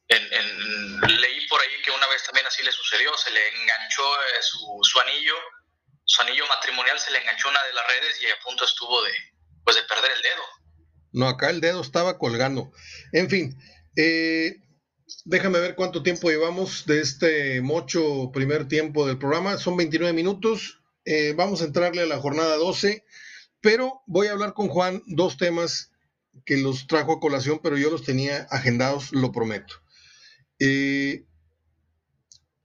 En, leí por ahí que una vez también así le sucedió, se le enganchó eh, su, su anillo, su anillo matrimonial se le enganchó una de las redes y a punto estuvo de, pues de perder el dedo. No, acá el dedo estaba colgando. En fin, eh, déjame ver cuánto tiempo llevamos de este mocho primer tiempo del programa. Son 29 minutos. Eh, vamos a entrarle a la jornada 12, pero voy a hablar con Juan dos temas que los trajo a colación, pero yo los tenía agendados, lo prometo. Eh,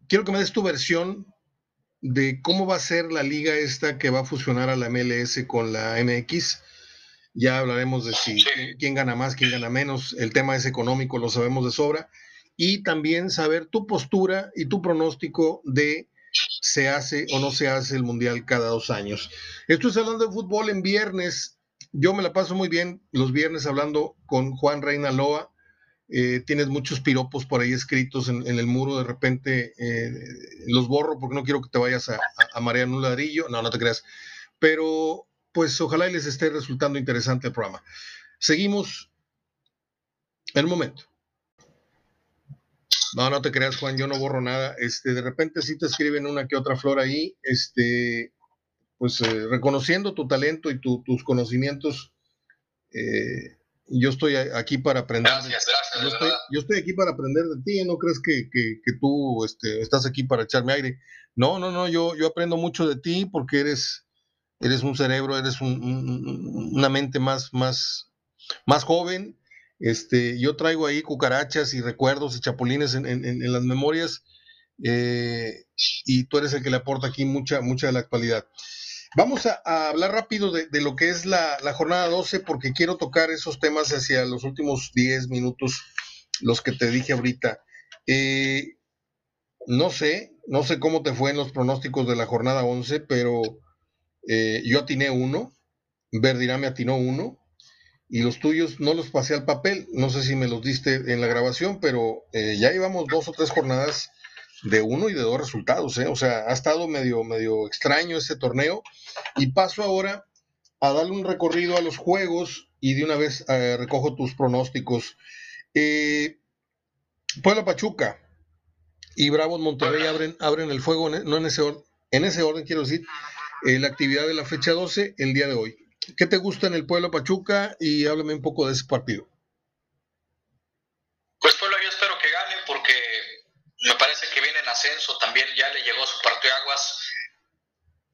quiero que me des tu versión de cómo va a ser la liga esta que va a fusionar a la MLS con la MX ya hablaremos de si quién gana más, quién gana menos. El tema es económico, lo sabemos de sobra. Y también saber tu postura y tu pronóstico de se hace o no se hace el Mundial cada dos años. Esto es hablando de fútbol en viernes. Yo me la paso muy bien los viernes hablando con Juan Reina Loa. Eh, tienes muchos piropos por ahí escritos en, el muro, de repente eh, los borro porque no quiero que te vayas a, a, marear un ladrillo. No, no te creas. Pero pues ojalá les esté resultando interesante el programa. Seguimos en un momento. No, no te creas, Juan, yo no borro nada. Este, de repente sí te escriben una que otra flor ahí, este, pues eh, reconociendo tu talento y tus conocimientos. Eh, yo estoy aquí para aprender. Gracias, gracias. Yo estoy, aquí para aprender de ti, no crees que, tú este, estás aquí para echarme aire. No, no, no, yo, yo aprendo mucho de ti porque eres, eres un cerebro, eres una mente más, más, más joven. Este, yo traigo ahí cucarachas y recuerdos y chapulines en, las memorias eh, y tú eres el que le aporta aquí mucha, mucha de la actualidad. Vamos a, hablar rápido de, lo que es la, jornada 12 porque quiero tocar esos temas hacia los últimos 10 minutos, los que te dije ahorita. Eh, no sé, no sé cómo te fue en los pronósticos de la jornada 11, pero eh, yo atiné uno, Verdirá me atinó uno, y los tuyos no los pasé al papel. No sé si me los diste en la grabación, pero eh, ya llevamos dos o tres jornadas de uno y de dos resultados. ¿eh? O sea, ha estado medio, medio extraño ese torneo. Y paso ahora a darle un recorrido a los juegos y de una vez recojo tus pronósticos. Puebla Pachuca y Bravo Monterrey abren, abren el fuego, no en ese en ese orden quiero decir, eh, la actividad de la fecha 12 el día de hoy. ¿Qué te gusta en el pueblo Pachuca? Y háblame un poco de ese partido. Pues Puebla yo espero que gane porque ascenso, también ya le llegó su aguas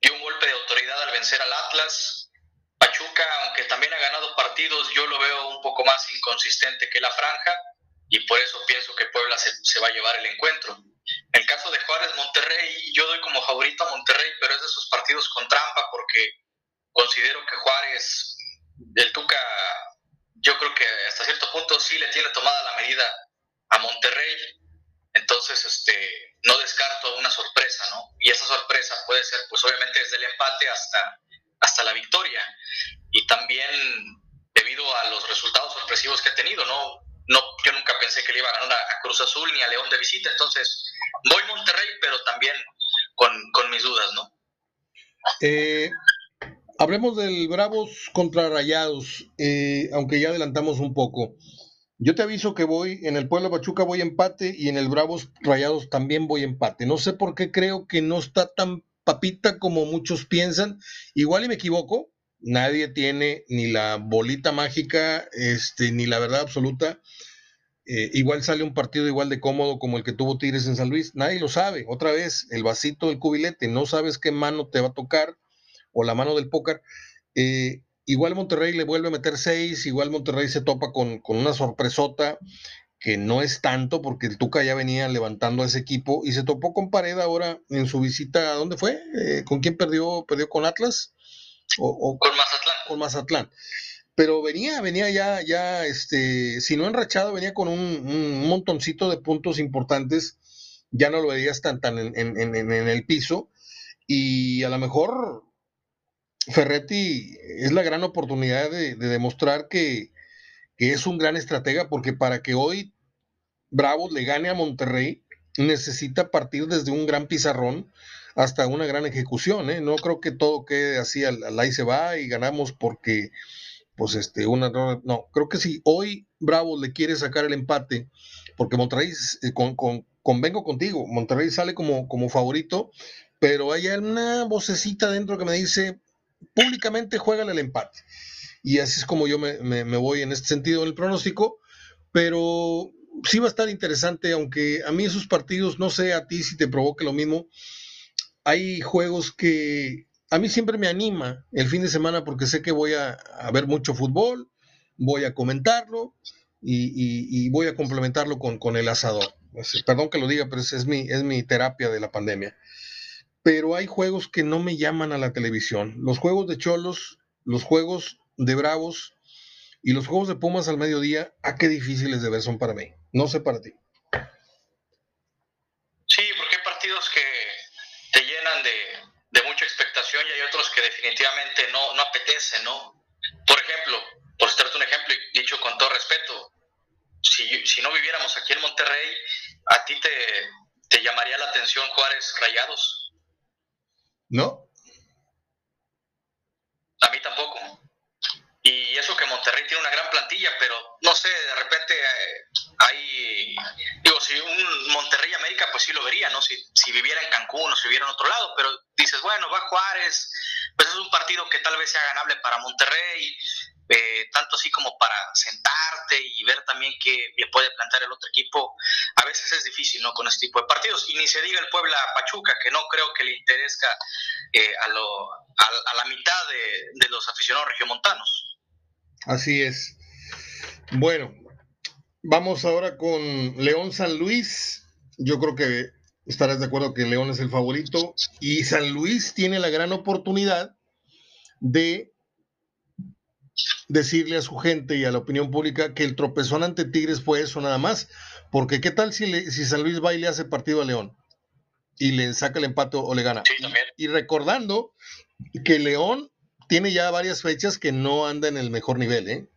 dio un golpe de autoridad al vencer al Atlas. Pachuca, aunque también ha ganado partidos, yo lo veo un poco más inconsistente que la franja y por eso pienso que Puebla se, va a llevar el encuentro. El caso de Juárez Monterrey, yo doy como favorito a Monterrey, pero es de esos partidos con trampa porque considero que Juárez, del Tuca, yo creo que hasta cierto punto sí le tiene tomada la medida a Monterrey. Entonces, este, no descarto una sorpresa, ¿no? Y esa sorpresa puede ser, pues obviamente desde el empate hasta, hasta la victoria. Y también debido a los resultados sorpresivos que ha tenido, ¿no? no yo nunca pensé que le iba a ganar a, Cruz Azul ni a León de visita. Entonces, voy Monterrey, pero también con, con mis dudas, ¿no? Eh, hablemos del Bravos contra Rayados, eh, aunque ya adelantamos un poco. Yo te aviso que voy, en el Pueblo Pachuca voy empate y en el Bravos Rayados también voy empate. No sé por qué creo que no está tan papita como muchos piensan. Igual y me equivoco, nadie tiene ni la bolita mágica, este, ni la verdad absoluta. Eh, igual sale un partido igual de cómodo como el que tuvo Tigres en San Luis. Nadie lo sabe. Otra vez, el vasito del cubilete. No sabes qué mano te va a tocar o la mano del póker. Eh, Igual Monterrey le vuelve a meter seis, igual Monterrey se topa con, una sorpresota que no es tanto porque el Tuca ya venía levantando a ese equipo y se topó con Pared ahora en su visita, ¿a dónde fue? Eh, ¿Con quién perdió? ¿Perdió con Atlas? O, con Mazatlán. Con Mazatlán. Pero venía, venía ya, ya, este, si no enrachado, venía con un, montoncito de puntos importantes, ya no lo veías tan, tan en, en el piso y a lo mejor Ferretti es la gran oportunidad de, demostrar que, es un gran estratega, porque para que hoy Bravos le gane a Monterrey, necesita partir desde un gran pizarrón hasta una gran ejecución. ¿eh? No creo que todo quede así al, ahí se va y ganamos porque, pues, este, una. No, creo que si hoy Bravos le quiere sacar el empate, porque Monterrey, eh, con, convengo contigo, Monterrey sale como, como favorito, pero hay una vocecita dentro que me dice, públicamente juegan el empate. Y así es como yo me, voy en este sentido en el pronóstico, pero sí va a estar interesante, aunque a mí esos partidos, no sé a ti si te provoque lo mismo, hay juegos que a mí siempre me anima el fin de semana porque sé que voy a, ver mucho fútbol, voy a comentarlo y, voy a complementarlo con, con el asador. Perdón que lo diga, pero es, mi, es mi terapia de la pandemia pero hay juegos que no me llaman a la televisión. Los juegos de Cholos, los juegos de Bravos y los juegos de Pumas al mediodía, ¿a qué difíciles de ver son para mí? No sé para ti. Y hay otros que definitivamente no, no apetecen, ¿no? Por ejemplo, por darte un ejemplo, y dicho con todo respeto, si, si no viviéramos aquí en Monterrey, ¿a ti te, te llamaría la atención Juárez Rayados? ¿No? A mí tampoco. Y eso que Monterrey tiene una gran plantilla, pero no sé, de repente eh, hay, digo, si un Monterrey América, pues sí lo vería, ¿no? Si, si viviera en Cancún o si viviera en otro lado, pero dices, bueno, va Juárez, pues es un partido que tal vez sea ganable para Monterrey, eh, tanto así como para sentarte y ver también qué puede plantear el otro equipo, a veces es difícil, ¿no? Con este tipo de partidos. Y ni se diga el Puebla Pachuca, que no creo que le interesa eh, a, lo, a, la mitad de, los aficionados regiomontanos. Así es. Bueno, vamos ahora con León San Luis. Yo creo que estarás de acuerdo que León es el favorito y San Luis tiene la gran oportunidad de decirle a su gente y a la opinión pública que el tropezón ante Tigres fue eso nada más. Porque qué tal si, si San Luis va y le hace partido a León y le saca el empate o le gana. Y, recordando que León tiene ya varias fechas que no anda en el mejor nivel, ¿eh?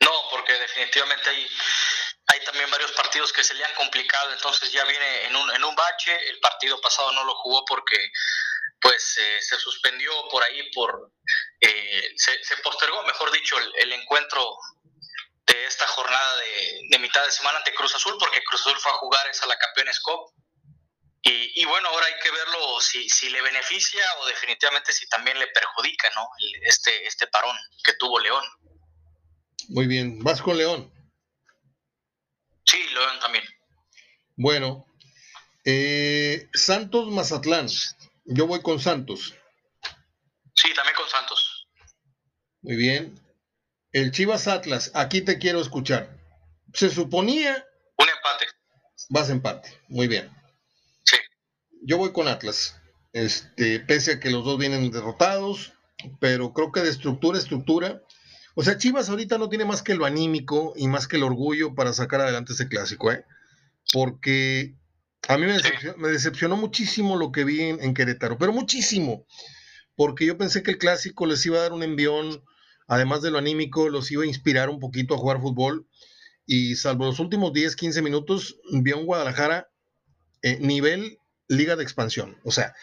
No, porque definitivamente hay, hay también varios partidos que se le han complicado, entonces ya viene en un, en un bache. El partido pasado no lo jugó porque pues eh, se suspendió por ahí, por eh, se, postergó, mejor dicho, el, encuentro de esta jornada de, mitad de semana ante Cruz Azul, porque Cruz Azul fue a jugar esa la Campeones Cup. Y, y, bueno, ahora hay que verlo si, si le beneficia o definitivamente si también le perjudica, ¿no? Este, este parón que tuvo León. Muy bien, ¿vas con León? Sí, León también. Bueno, eh, Santos Mazatlán. Yo voy con Santos. Sí, también con Santos. Muy bien. El Chivas Atlas, aquí te quiero escuchar. Se suponía. Un empate. Vas empate. Muy bien. Sí. Yo voy con Atlas. Este, pese a que los dos vienen derrotados, pero creo que de estructura, estructura. O sea, Chivas ahorita no tiene más que lo anímico y más que el orgullo para sacar adelante ese clásico, ¿eh? Porque a mí me decepcionó, muchísimo lo que vi en, Querétaro, pero muchísimo. Porque yo pensé que el clásico les iba a dar un envión, además de lo anímico, los iba a inspirar un poquito a jugar fútbol. Y salvo los últimos 10, 15 minutos, vi a un Guadalajara eh, nivel liga de expansión. O sea,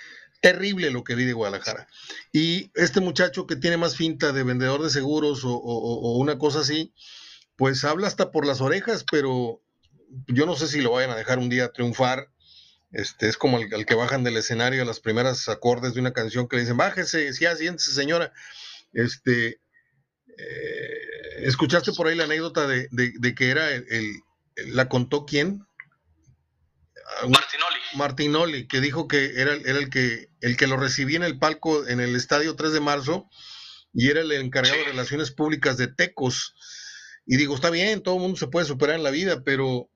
terrible lo que vi de Guadalajara. Y este muchacho que tiene más finta de vendedor de seguros o, una cosa así, pues habla hasta por las orejas, pero yo no sé si lo vayan a dejar un día triunfar. Este, es como el, que bajan del escenario a las primeras acordes de una canción que le dicen, bájese, sí, siéntese, señora. Este, eh, ¿Escuchaste por ahí la anécdota de, que era el, la contó quién? Martinoli, que dijo que era, era, el, que, el que lo recibía en el palco en el estadio 3 de marzo y era el encargado de relaciones públicas de Tecos. Y digo, está bien, todo el mundo se puede superar en la vida, pero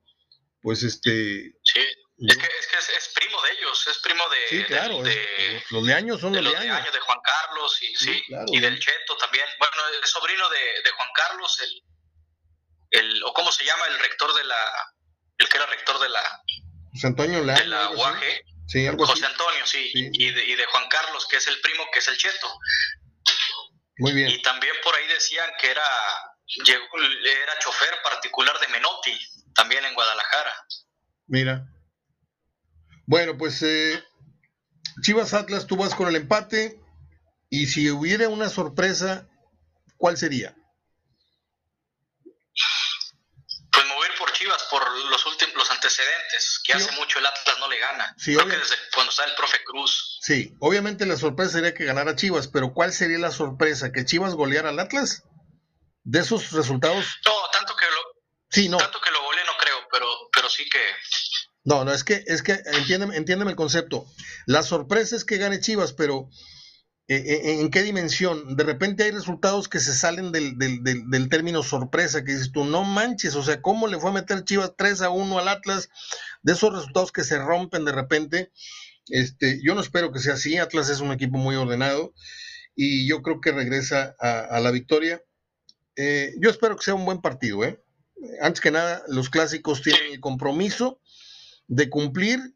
pues este... Sí, es que, es, primo de ellos, es primo de... Sí, claro, los de años son los de, de años. de Juan Carlos y, sí, y del Cheto también. Bueno, es sobrino de, Juan Carlos, el, el, o cómo se llama, el rector de la, el que era rector de la, José Antonio De la UAG. Sí, algo José Antonio, sí. Y, de, y, de, Juan Carlos, que es el primo, que es el Cheto. Muy bien. Y también por ahí decían que era, era chofer particular de Menotti, también en Guadalajara. Mira. Bueno, pues eh, Chivas Atlas, tú vas con el empate. Y si hubiera una sorpresa, ¿cuál sería? Por los últimos los antecedentes, que hace mucho el Atlas no le gana. Creo que desde cuando está el profe Cruz. Sí, obviamente la sorpresa sería que ganara Chivas, pero ¿cuál sería la sorpresa? ¿Que Chivas goleara al Atlas? ¿De esos resultados? No, tanto que lo, sí, no. Tanto que lo golee no creo, pero, pero sí que... No, no, es que, es que entiéndeme, entiéndeme el concepto. La sorpresa es que gane Chivas, pero ¿En qué dimensión? De repente hay resultados que se salen del, del, término sorpresa, que dices tú, no manches, o sea, ¿cómo le fue a meter Chivas 3 a 1 al Atlas? De esos resultados que se rompen de repente. Este, yo no espero que sea así, Atlas es un equipo muy ordenado y yo creo que regresa a, la victoria. Eh, yo espero que sea un buen partido, ¿eh? Antes que nada, los clásicos tienen el compromiso de cumplir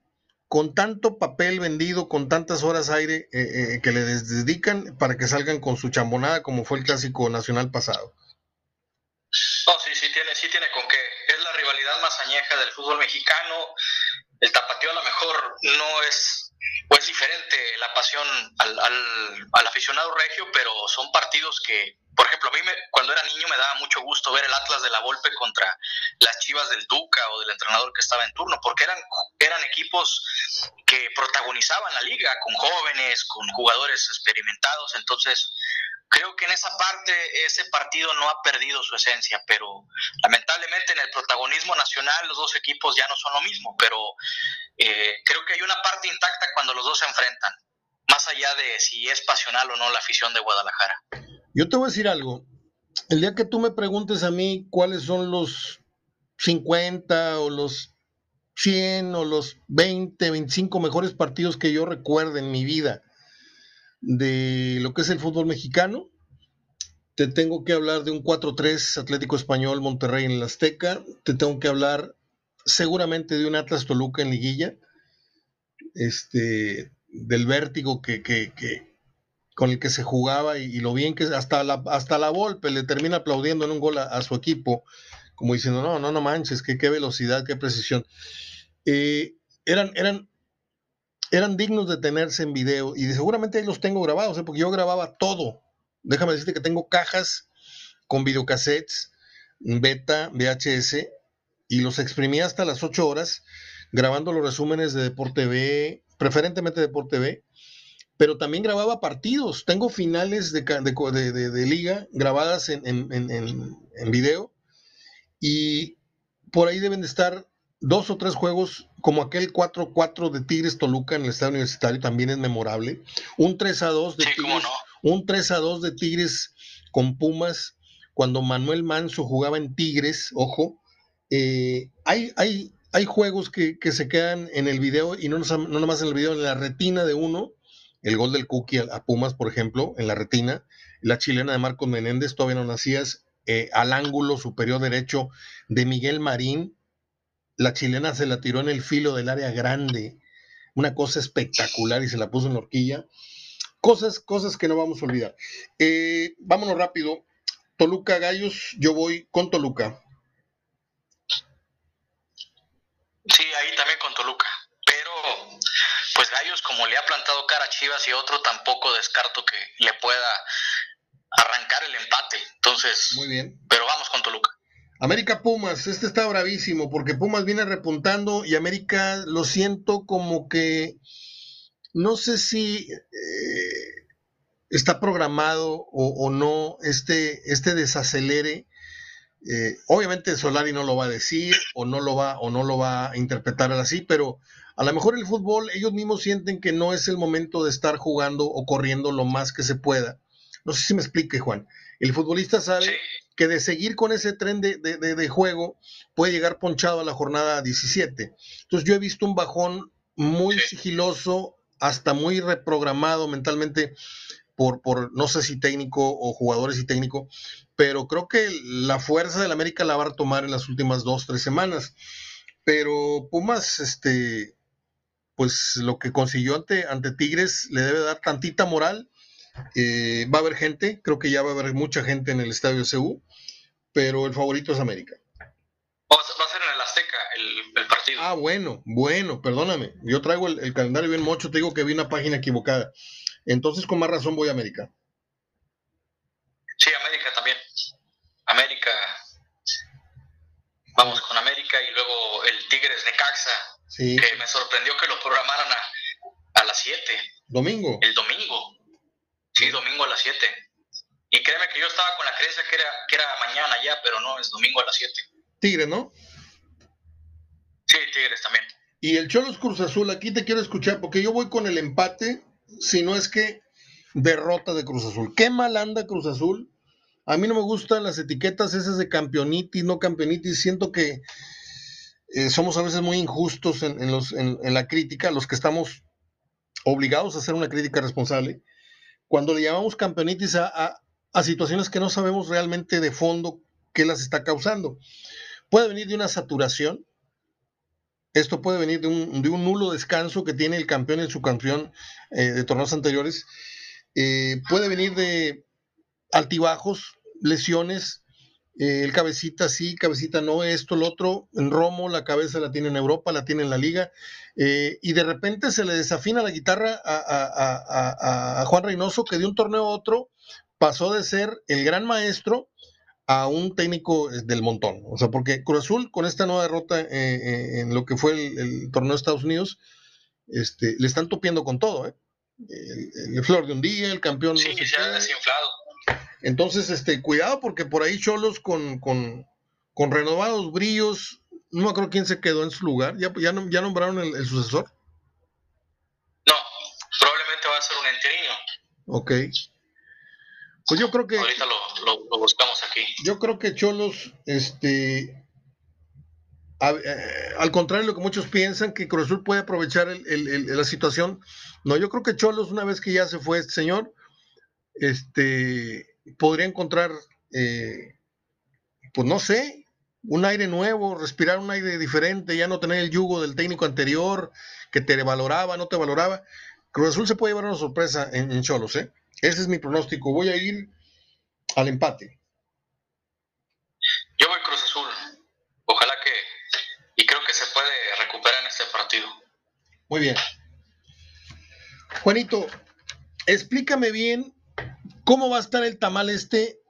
con tanto papel vendido, con tantas horas aire eh, eh, que le dedican para que salgan con su chambonada como fue el clásico nacional pasado. No, sí, sí tiene, sí tiene con qué. Es la rivalidad más añeja del fútbol mexicano. El tapateo a lo mejor no es, o es diferente la pasión al, al, al aficionado regio, pero son partidos que por ejemplo, a mí me, cuando era niño me daba mucho gusto ver el Atlas de la Volpe contra las Chivas del Duca o del entrenador que estaba en turno, porque eran, eran equipos que protagonizaban la liga con jóvenes, con jugadores experimentados, entonces creo que en esa parte ese partido no ha perdido su esencia, pero lamentablemente en el protagonismo nacional los dos equipos ya no son lo mismo, pero eh, creo que hay una parte intacta cuando los dos se enfrentan, más allá de si es pasional o no la afición de Guadalajara. Yo te voy a decir algo. El día que tú me preguntes a mí cuáles son los 50 o los 100 o los 20, 25 mejores partidos que yo recuerde en mi vida de lo que es el fútbol mexicano, te tengo que hablar de un 4-3 Atlético Español Monterrey en el Azteca, te tengo que hablar seguramente de un Atlas Toluca en liguilla, este, del vértigo que, que, que, con el que se jugaba y, lo bien que hasta la, hasta la Volpe le termina aplaudiendo en un gol a, su equipo, como diciendo, no, no, no manches, qué velocidad, qué precisión. Eh, eran, eran, eran dignos de tenerse en video y seguramente ahí los tengo grabados, ¿eh? porque yo grababa todo. Déjame decirte que tengo cajas con videocassettes, beta, VHS, y los exprimía hasta las 8 horas grabando los resúmenes de Deporte B, preferentemente Deporte B, pero también grababa partidos. Tengo finales de, de, liga grabadas en, en, video y por ahí deben de estar dos o tres juegos como aquel 4-4 de Tigres Toluca en el estadio universitario también es memorable. Un 3-2 de Tigres, un 3 2 de Tigres con Pumas cuando Manuel Manso jugaba en Tigres, ojo. Eh, hay, hay, hay juegos que, se quedan en el video y no, no nomás en el video, en la retina de uno. El gol del Cookie a, Pumas, por ejemplo, en la retina. La chilena de Marcos Menéndez, todavía no nacías, eh, al ángulo superior derecho de Miguel Marín, la chilena se la tiró en el filo del área grande, una cosa espectacular y se la puso en la horquilla. Cosas, cosas que no vamos a olvidar. Eh, vámonos rápido. Toluca Gallos, yo voy con Toluca. Sí, ahí también con Toluca. Pero, pues Gallos, como le ha plantado cara a Chivas y otro, tampoco descarto que le pueda arrancar el empate. Entonces, muy bien. Pero vamos con Toluca. América Pumas, este está bravísimo porque Pumas viene repuntando y América lo siento como que no sé si eh, está programado o, no este, este desacelere. Eh, obviamente Solari no lo va a decir o no lo va o no lo va a interpretar así, pero a lo mejor el fútbol ellos mismos sienten que no es el momento de estar jugando o corriendo lo más que se pueda. No sé si me explique, Juan. El futbolista sabe que de seguir con ese tren de, juego puede llegar ponchado a la jornada 17. Entonces yo he visto un bajón muy sigiloso, hasta muy reprogramado mentalmente por, por, no sé si técnico o jugadores y técnico, pero creo que la fuerza del América la va a tomar en las últimas dos, tres semanas. Pero Pumas, este, pues lo que consiguió ante, ante Tigres le debe dar tantita moral eh, va a haber gente, creo que ya va a haber mucha gente en el estadio CU, pero el favorito es América. Va a ser en el Azteca el, partido. Ah, bueno, bueno, perdóname. Yo traigo el, calendario bien mocho, te digo que vi una página equivocada. Entonces, con más razón voy a América. Sí, América también. América. Vamos con América y luego el Tigres Necaxa. Sí. Que me sorprendió que lo programaran a, a las 7. Domingo. El domingo. Sí, domingo a las 7. Y créeme que yo estaba con la creencia que era, que era mañana ya, pero no, es domingo a las 7. Tigres, ¿no? Sí, Tigres también. Y el Cholos Cruz Azul, aquí te quiero escuchar, porque yo voy con el empate, si no es que derrota de Cruz Azul. Qué mal anda Cruz Azul. A mí no me gustan las etiquetas esas de campeonitis, no campeonitis. Siento que eh, somos a veces muy injustos en, los, en, la crítica, los que estamos obligados a hacer una crítica responsable cuando le llamamos campeonitis a, situaciones que no sabemos realmente de fondo qué las está causando. Puede venir de una saturación, esto puede venir de un, nulo descanso que tiene el campeón y el subcampeón eh, de torneos anteriores, eh, puede venir de altibajos, lesiones, eh, el cabecita sí, cabecita no, esto, lo otro, en Romo la cabeza la tiene en Europa, la tiene en la liga, y de repente se le desafina la guitarra a, Juan Reynoso, que de un torneo a otro pasó de ser el gran maestro a un técnico eh, del montón. O sea, porque Cruz Azul, con esta nueva derrota en lo que fue el, torneo de Estados Unidos, este, le están topiendo con todo, El, flor de un día, el campeón. Sí, se ha desinflado. Entonces, este, cuidado porque por ahí Cholos con, con, renovados brillos, no me acuerdo quién se quedó en su lugar, ¿ya, ya, ya nombraron el, sucesor? No, probablemente va a ser un interino. Ok. Pues yo creo que... Ahorita lo, buscamos aquí. Yo creo que Cholos, este... Eh, al contrario de lo que muchos piensan, que Cruz Azul puede aprovechar la situación. No, yo creo que Cholos, una vez que ya se fue este señor, este, podría encontrar, eh, pues no sé, un aire nuevo, respirar un aire diferente, ya no tener el yugo del técnico anterior que te valoraba, no te valoraba. Cruz Azul se puede llevar una sorpresa en, Cholos, ¿eh? Ese es mi pronóstico. Voy a ir al empate. Yo voy Cruz Azul. Ojalá que, y creo que se puede recuperar en este partido. Muy bien. Juanito, explícame bien ¿Cómo va a estar el tamal este?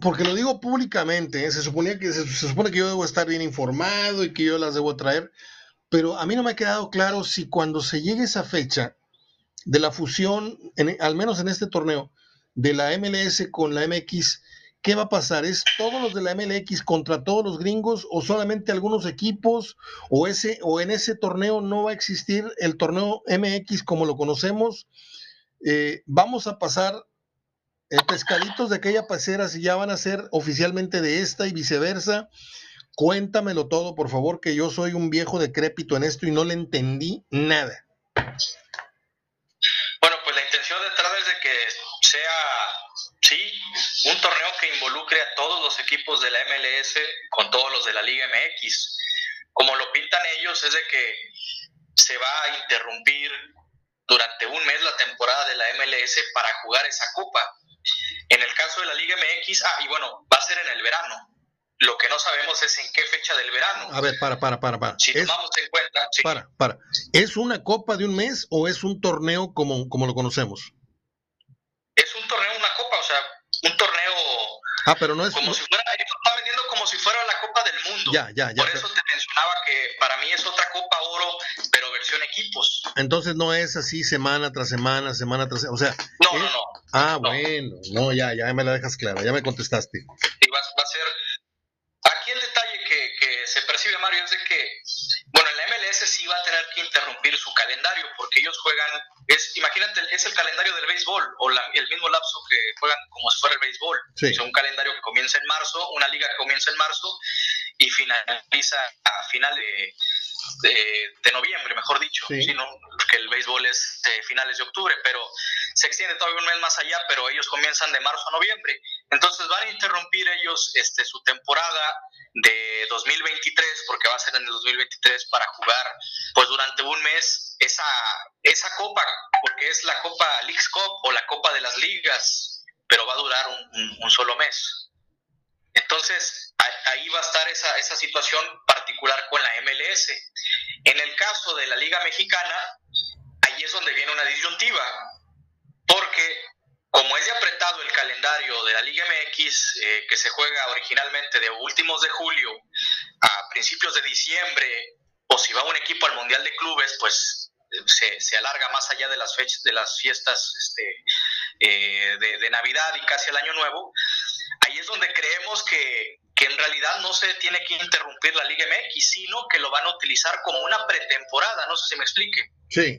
Porque lo digo públicamente, ¿eh? se, suponía que, se, supone que yo debo estar bien informado y que yo las debo traer, pero a mí no me ha quedado claro si cuando se llegue esa fecha de la fusión, al menos en este torneo, de la MLS con la MX, ¿qué va a pasar? ¿Es todos los de la MLX contra todos los gringos o solamente algunos equipos? ¿O, ese, o en ese torneo no va a existir el torneo MX como lo conocemos? Eh, vamos a pasar eh, pescaditos de aquella pasera si ya van a ser oficialmente de esta y viceversa. Cuéntamelo todo, por favor, que yo soy un viejo decrépito en esto y no le entendí nada. Bueno, pues la intención detrás es de que sea, sí, un torneo que involucre a todos los equipos de la MLS con todos los de la Liga MX. Como lo pintan ellos, es de que se va a interrumpir durante un mes la temporada de la MLS para jugar esa copa. En el caso de la Liga MX, ah, y bueno, va a ser en el verano. Lo que no sabemos es en qué fecha del verano. A ver, para, para, para, para. Si tomamos en cuenta. Para, para. ¿Es una copa de un mes o es un torneo como, como lo conocemos? Es un torneo, una copa, o sea, un torneo. Ah, pero no es. Como si fuera, está vendiendo como si fuera la Copa del Mundo. Ya, ya, ya. Por eso te mencionaba que para mí es otra Copa Oro, pero versión equipos. Entonces no es así semana tras semana, semana tras semana. O sea. No, no, no. Ah, bueno. No, ya, ya me la dejas clara, ya me contestaste. Y va, va a ser. Que, se percibe, Mario, es de que bueno, en la MLS sí va a tener que interrumpir su calendario porque ellos juegan, es, imagínate, es el calendario del béisbol o el mismo lapso que juegan como si fuera el béisbol. Sí. un calendario que comienza en marzo, una liga que comienza en marzo y finaliza a final de, de, noviembre, mejor dicho, Sí. ¿no? porque el béisbol es de finales de octubre, pero se extiende todavía un mes más allá, pero ellos comienzan de marzo a noviembre. Entonces van a interrumpir ellos este, su temporada de 2023, porque va a ser en el 2023 para jugar pues durante un mes esa, esa copa, porque es la Copa Leagues Cup o la Copa de las Ligas, pero va a durar un, un- un solo mes. Entonces, ahí va a estar esa, esa situación particular con la MLS. En el caso de la Liga Mexicana, ahí es donde viene una disyuntiva, porque como es de apretado el calendario de la Liga MX, eh, que se juega originalmente de últimos de julio a principios de diciembre, o si va un equipo al Mundial de Clubes, pues eh, se, se alarga más allá de las fechas, de las fiestas este, eh, de Navidad y casi el Año Nuevo, ahí es donde creemos que, que en realidad no se tiene que interrumpir la Liga MX, sino que lo van a utilizar como una pretemporada, no sé si me explique Sí.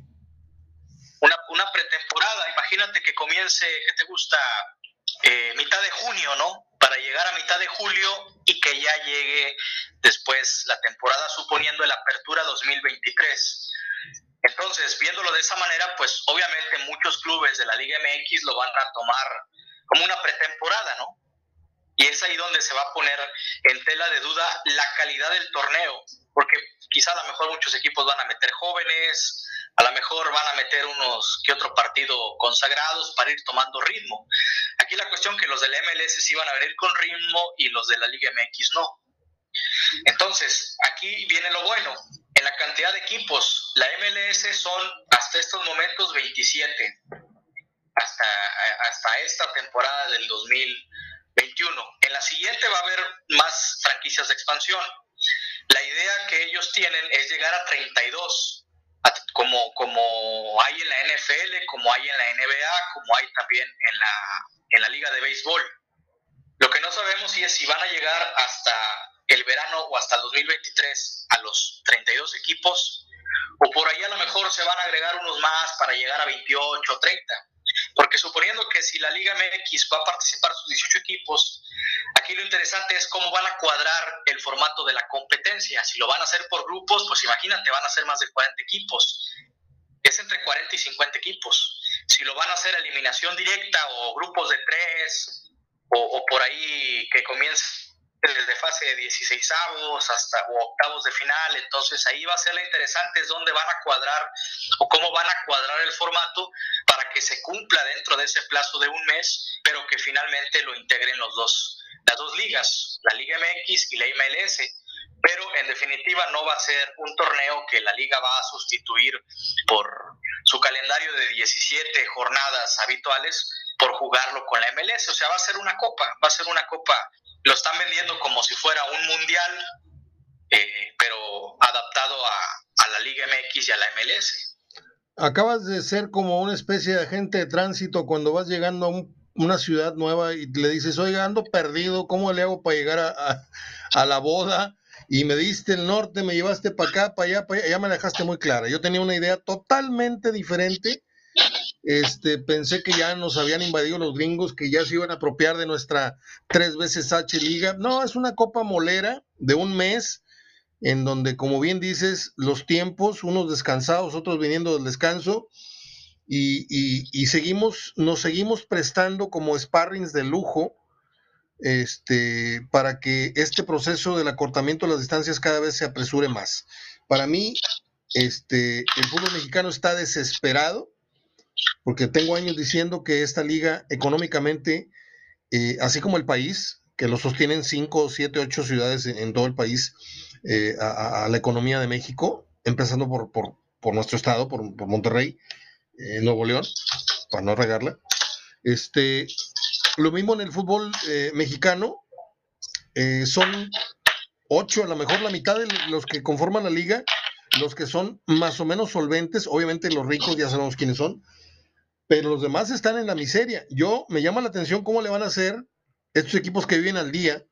una, una pretemporada, imagínate que comience, ¿qué te gusta? Eh, mitad de junio, ¿no? Para llegar a mitad de julio y que ya llegue después la temporada, suponiendo la apertura 2023. Entonces, viéndolo de esa manera, pues obviamente muchos clubes de la Liga MX lo van a tomar como una pretemporada, ¿no? Y es ahí donde se va a poner en tela de duda la calidad del torneo, porque quizá a lo mejor muchos equipos van a meter jóvenes, a lo mejor van a meter unos que otro partido consagrados para ir tomando ritmo. Aquí la cuestión que los del MLS sí van a venir con ritmo y los de la Liga MX no. Entonces, aquí viene lo bueno. En la cantidad de equipos, la MLS son hasta estos momentos 27, hasta, hasta esta temporada del 2021. En la siguiente va a haber más franquicias de expansión. La idea que ellos tienen es llegar a 32 a- como, como hay en la NFL, como hay en la NBA, como hay también en la, en la Liga de Béisbol. Lo que no sabemos es si van a llegar hasta el verano o hasta el 2023 a los 32 equipos, o por ahí a lo mejor se van a agregar unos más para llegar a 28 o 30. Porque suponiendo que si la Liga MX va a participar sus 18 equipos, aquí lo interesante es cómo van a cuadrar el formato de la competencia. Si lo van a hacer por grupos, pues imagínate, van a ser más de 40 equipos. Es entre 40 y 50 equipos. Si lo van a hacer eliminación directa o grupos de tres o, o por ahí que comience desde fase de 16 avos hasta octavos de final, entonces ahí va a ser interesante es dónde van a cuadrar o cómo van a cuadrar el formato para que se cumpla dentro de ese plazo de un mes, pero que finalmente lo integren los dos, las dos ligas, la Liga MX y la MLS. Pero en definitiva no va a ser un torneo que la liga va a sustituir por su calendario de 17 jornadas habituales por jugarlo con la MLS. O sea, va a ser una copa, va a ser una copa. Lo están vendiendo como si fuera un mundial, eh, pero adaptado a, a la Liga MX y a la MLS. Acabas de ser como una especie de agente de tránsito cuando vas llegando a un, una ciudad nueva y le dices, oiga, ando perdido, ¿cómo le hago para llegar a, a la boda? y me diste el norte, me llevaste para acá, para allá, para allá, ya me dejaste muy clara. Yo tenía una idea totalmente diferente. Este, pensé que ya nos habían invadido los gringos, que ya se iban a apropiar de nuestra tres veces H Liga. No, es una copa molera de un mes, en donde, como bien dices, los tiempos, unos descansados, otros viniendo del descanso, y, seguimos, nos seguimos prestando como sparrings de lujo este, para que este proceso del acortamiento de las distancias cada vez se apresure más. Para mí, este, el fútbol mexicano está desesperado, porque tengo años diciendo que esta liga económicamente, eh, así como el país, que lo sostienen 5, 7, 8 ciudades en, todo el país, eh, a, la economía de México, empezando por, por, nuestro estado, por, Monterrey, eh, Nuevo León, para no regarla. Este, lo mismo en el fútbol mexicano. Son ocho, a lo mejor la mitad de los que conforman la liga, los que son más o menos solventes. Obviamente los ricos ya sabemos quiénes son. Pero los demás están en la miseria. Yo me llama la atención cómo le van a hacer estos equipos que viven al día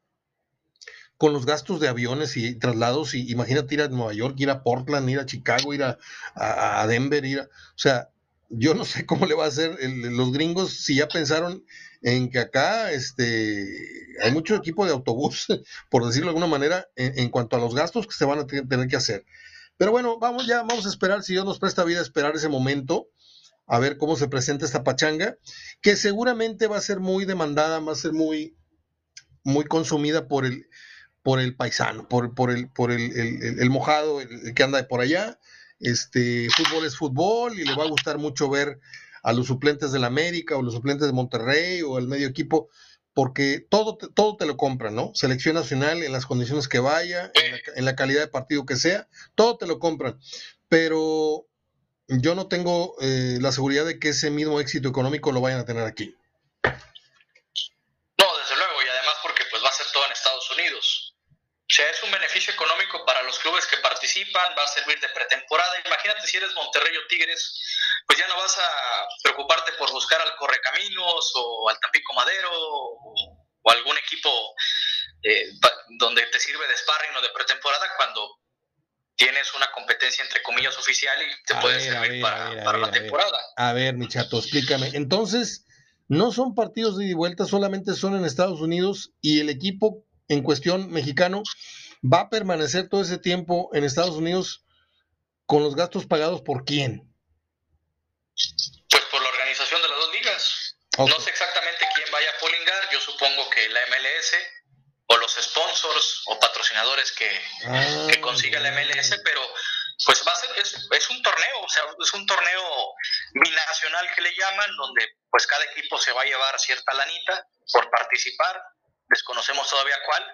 con los gastos de aviones y traslados. Y imagínate ir a Nueva York, ir a Portland, ir a Chicago, ir a, Denver, ir a. O sea, yo no sé cómo le va a hacer los gringos si ya pensaron en que acá este, hay mucho equipo de autobús, [laughs] por decirlo de alguna manera, en, cuanto a los gastos que se van a tener que hacer. Pero bueno, vamos ya, vamos a esperar, si Dios nos presta vida, esperar ese momento, a ver cómo se presenta esta pachanga, que seguramente va a ser muy demandada, va a ser muy, muy consumida por el, por el paisano, por, por, el, por el, el mojado, el, que anda por allá. Este, fútbol es fútbol y le va a gustar mucho ver a los suplentes del América o los suplentes de Monterrey o el medio equipo, porque todo, todo te lo compran, ¿no? Selección nacional en las condiciones que vaya, en la, calidad de partido que sea, todo te lo compran. Pero yo no tengo eh, la seguridad de que ese mismo éxito económico lo vayan a tener aquí. No, desde luego, y además porque pues va a ser todo en Estados Unidos. O sea, es un beneficio económico para los clubes que participan, va a servir de pretemporada. Imagínate si eres Monterrey o Tigres, pues ya no vas a preocuparte por buscar al Correcaminos o al Tampico Madero o, algún equipo eh, donde te sirve de sparring o de pretemporada cuando tienes una competencia entre comillas oficial y te puede servir para, la temporada. A ver, mi chato, explícame. Entonces, no son partidos de ida y vuelta, solamente son en Estados Unidos y el equipo en cuestión mexicano va a permanecer todo ese tiempo en Estados Unidos con los gastos pagados por quién? Pues por la organización de las dos ligas. No sé exactamente quién vaya a polingar, yo supongo que la MLS o los sponsors patrocinadores que, ah. consiga la MLS, pero pues va a ser, es, un torneo, o sea, es un torneo binacional que le llaman, donde pues cada equipo se va a llevar cierta lanita por participar, desconocemos todavía cuál,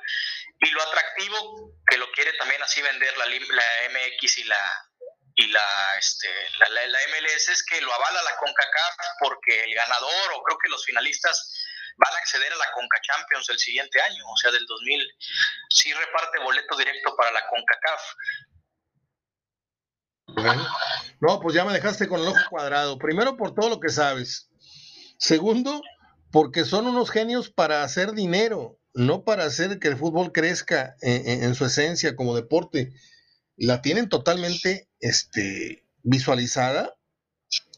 y lo atractivo que lo quiere también así vender la, la MX y la, y la, este, la, la, MLS es que lo avala la CONCACAF porque el ganador o creo que los finalistas van a acceder a la CONCA Champions el siguiente año, o sea, del 2000, sí reparte boleto directo para la CONCACAF. Bueno, no, pues ya me dejaste con el ojo cuadrado. Primero por todo lo que sabes. Segundo, porque son unos genios para hacer dinero, no para hacer que el fútbol crezca en su esencia como deporte la tienen totalmente este, visualizada.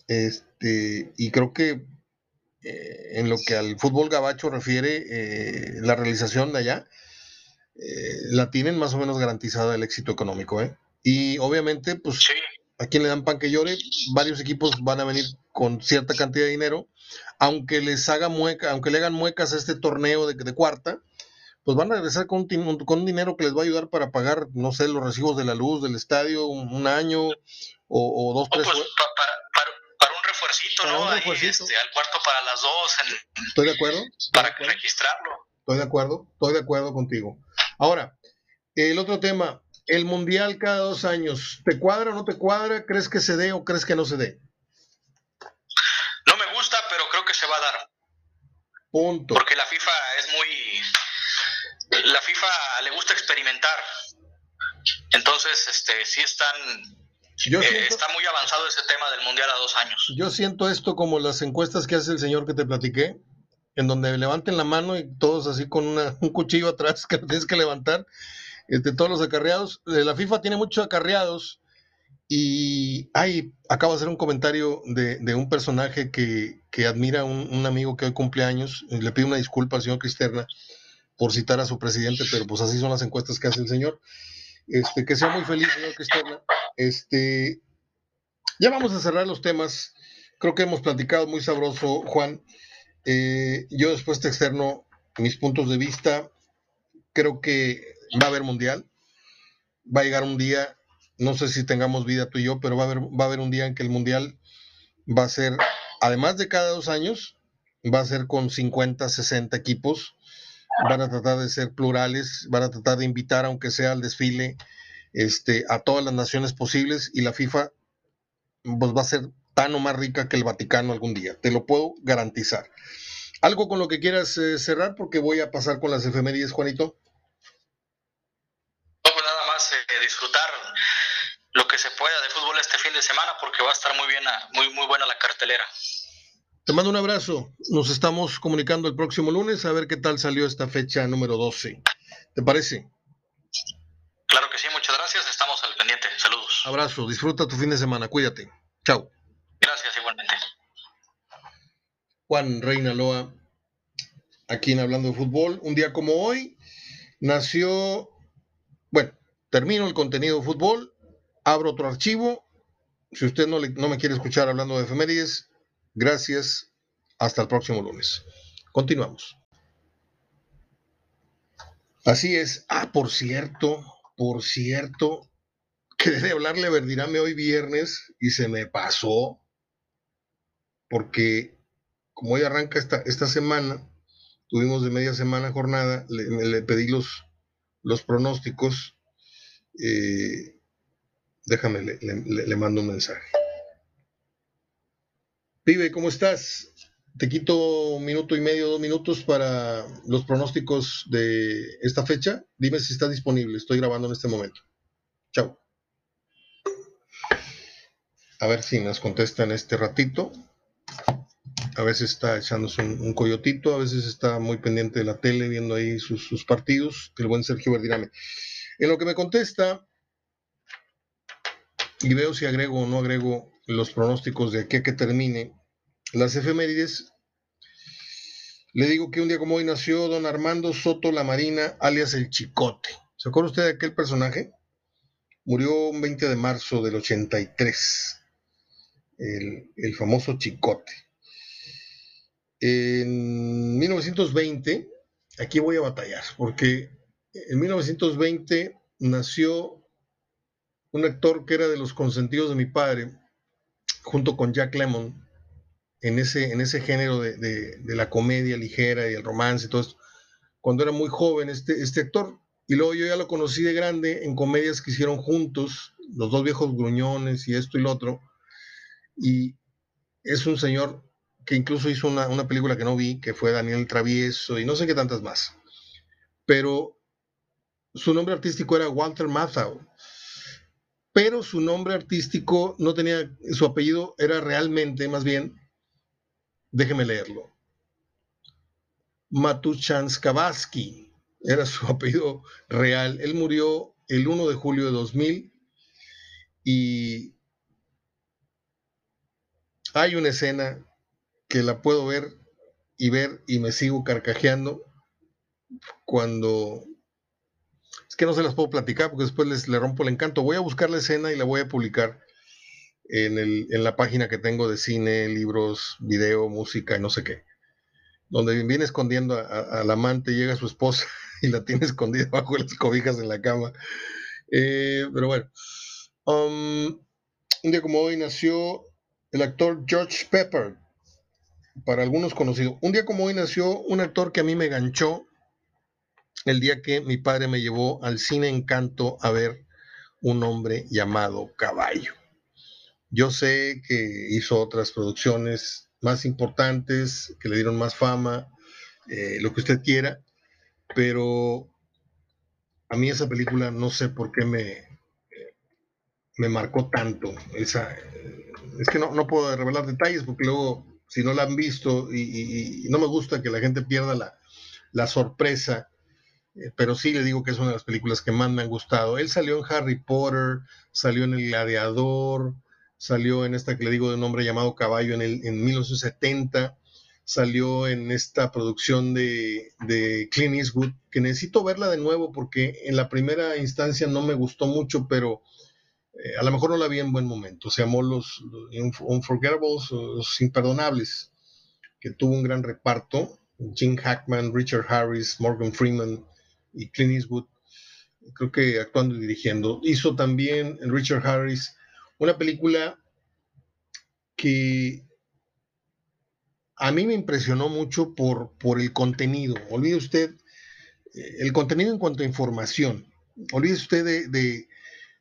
Este, y creo que eh, en lo que al fútbol gabacho refiere, eh, la realización de allá, eh, la tienen más o menos garantizada el éxito económico. Y obviamente, pues, a quien le dan pan que llore, varios equipos van a venir con cierta cantidad de dinero, aunque les haga mueca, aunque le hagan muecas a este torneo de, de cuarta, pues van a regresar con un, con dinero que les va a ayudar para pagar, no sé, los recibos de la luz del estadio, un, año o, dos, tres. Pues, para, un refuercito, ¿no? Este, al cuarto para las dos. Estoy de acuerdo. para registrarlo. Estoy de acuerdo, estoy de acuerdo contigo. Ahora, el otro tema, el mundial cada dos años, ¿te cuadra o no te cuadra? ¿Crees que se dé o crees que no se dé? No me gusta, pero creo que se va a dar. Punto. Porque la FIFA es muy la FIFA le gusta experimentar. Entonces, este, sí están eh, está muy avanzado ese tema del mundial a dos años. Yo siento esto como las encuestas que hace el señor que te platiqué. en donde levanten la mano y todos así con [laughs] un cuchillo atrás que tienes que levantar, este, todos los acarreados. Eh, la FIFA tiene muchos acarreados y ay, acabo de hacer un comentario de, un personaje que, admira un, un, amigo que hoy cumpleaños. Le pido una disculpa al señor Cristerna por citar a su presidente, pero pues así son las encuestas que hace el señor. Este, que sea muy feliz, señor Cristerna. Este, ya vamos a cerrar los temas. Creo que hemos platicado muy sabroso, Juan. Eh, yo después te externo mis puntos de vista. Creo que va a haber mundial. Va a llegar un día no sé si tengamos vida tú y yo, pero va a haber, va a haber un día en que el Mundial va a ser, además de cada dos años, va a ser con 50, 60 equipos. Van a tratar de ser plurales, van a tratar de invitar, aunque sea al desfile, este, a todas las naciones posibles y la FIFA pues, va a ser tan o más rica que el Vaticano algún día. Te lo puedo garantizar. ¿Algo con lo que quieras eh, cerrar? Porque voy a pasar con las efemérides, Juanito. No, pues nada más eh, disfrutar lo que se pueda de fútbol este fin de semana porque va a estar muy bien, muy, muy buena la cartelera. Te mando un abrazo. Nos estamos comunicando el próximo lunes a ver qué tal salió esta fecha número 12. ¿Te parece? Claro que sí, muchas Abrazo. Disfruta tu fin de semana. Cuídate. Chao. Gracias, igualmente. Juan Reina Loa, aquí en Hablando de Fútbol. Un día como hoy nació, bueno, termino el contenido de fútbol abro otro archivo. Si usted no, no me quiere escuchar hablando de efemérides, gracias. Hasta el próximo lunes. Continuamos. Así es. Ah, por cierto, por cierto, quería hablarle a Verdirame hoy viernes y se me pasó. Porque como hoy arranca esta, esta semana, tuvimos de media semana jornada, le, pedí los, los pronósticos. Eh, Déjame, le, mando un mensaje. Pibe, ¿cómo estás? Te quito un minuto y medio, dos minutos para los pronósticos de esta fecha. Dime si está disponible. Estoy grabando en este momento. Chao. A ver si nos contesta en este ratito. A veces está echándose un, coyotito, a veces está muy pendiente de la tele, viendo ahí sus, sus partidos. El buen Sergio Verdirame. En lo que me contesta, y veo si agrego o no agrego los pronósticos de aquí a que termine las efemérides. Le digo que un día como hoy nació don Armando Soto La Marina, alias el Chicote. ¿Se acuerda usted de aquel personaje? Murió un 20 de marzo del 83, el, famoso Chicote. En 1920, aquí voy a batallar, porque en 1920 nació un actor que era de los consentidos de mi padre, junto con Jack Lemmon, en ese, en ese género de, la comedia ligera y el romance y todo esto, cuando era muy joven este, este actor. Y luego yo ya lo conocí de grande en comedias que hicieron juntos, los dos viejos gruñones y esto y lo otro. Y es un señor que incluso hizo una, una película que no vi, que fue Daniel Travieso y no sé qué tantas más. Pero su nombre artístico era Walter Matthau pero su nombre artístico no tenía, su apellido era realmente, más bien, déjeme leerlo, Matuchanskavatsky, era su [laughs] apellido real. Él murió el 1 de julio de 2000 y hay una escena que la puedo ver y ver y me sigo carcajeando cuando que no se las puedo platicar porque después les le rompo el encanto. Voy a buscar la escena y la voy a publicar en, el, en la página que tengo de cine, libros, video, música y no sé qué. Donde viene escondiendo al amante, llega su esposa [laughs] y la tiene escondida bajo las cobijas en la cama. Eh, pero bueno, um, un día como hoy nació el actor George Pepper, para algunos conocido. Un día como hoy nació un actor que a mí me ganchó el día que mi padre me llevó al cine Encanto a ver un hombre llamado Caballo. Yo sé que hizo otras producciones más importantes, que le dieron más fama, eh, lo que usted quiera, pero a mí esa película no sé por qué me, me marcó tanto. Esa, es que no, no puedo revelar detalles porque luego si no la han visto, y, no me gusta que la gente pierda la, la sorpresa, eh, pero sí le digo que es una de las películas que más me han gustado. Él salió en Harry Potter, salió en El Gladiador, salió en esta que le digo de nombre llamado Caballo en, el, en 1970, salió en esta producción de, de Clint Eastwood, que necesito verla de nuevo porque en la primera instancia no me gustó mucho, pero eh, a lo mejor no la vi en buen momento. Se llamó Los, Unforgettables, Los Imperdonables, que tuvo un gran reparto. Jim Hackman, Richard Harris, Morgan Freeman y Clint Eastwood, creo que actuando y dirigiendo. Hizo también Richard Harris una película que a mí me impresionó mucho por, por el contenido. Olvide usted eh, el contenido en cuanto a información. Olvide usted de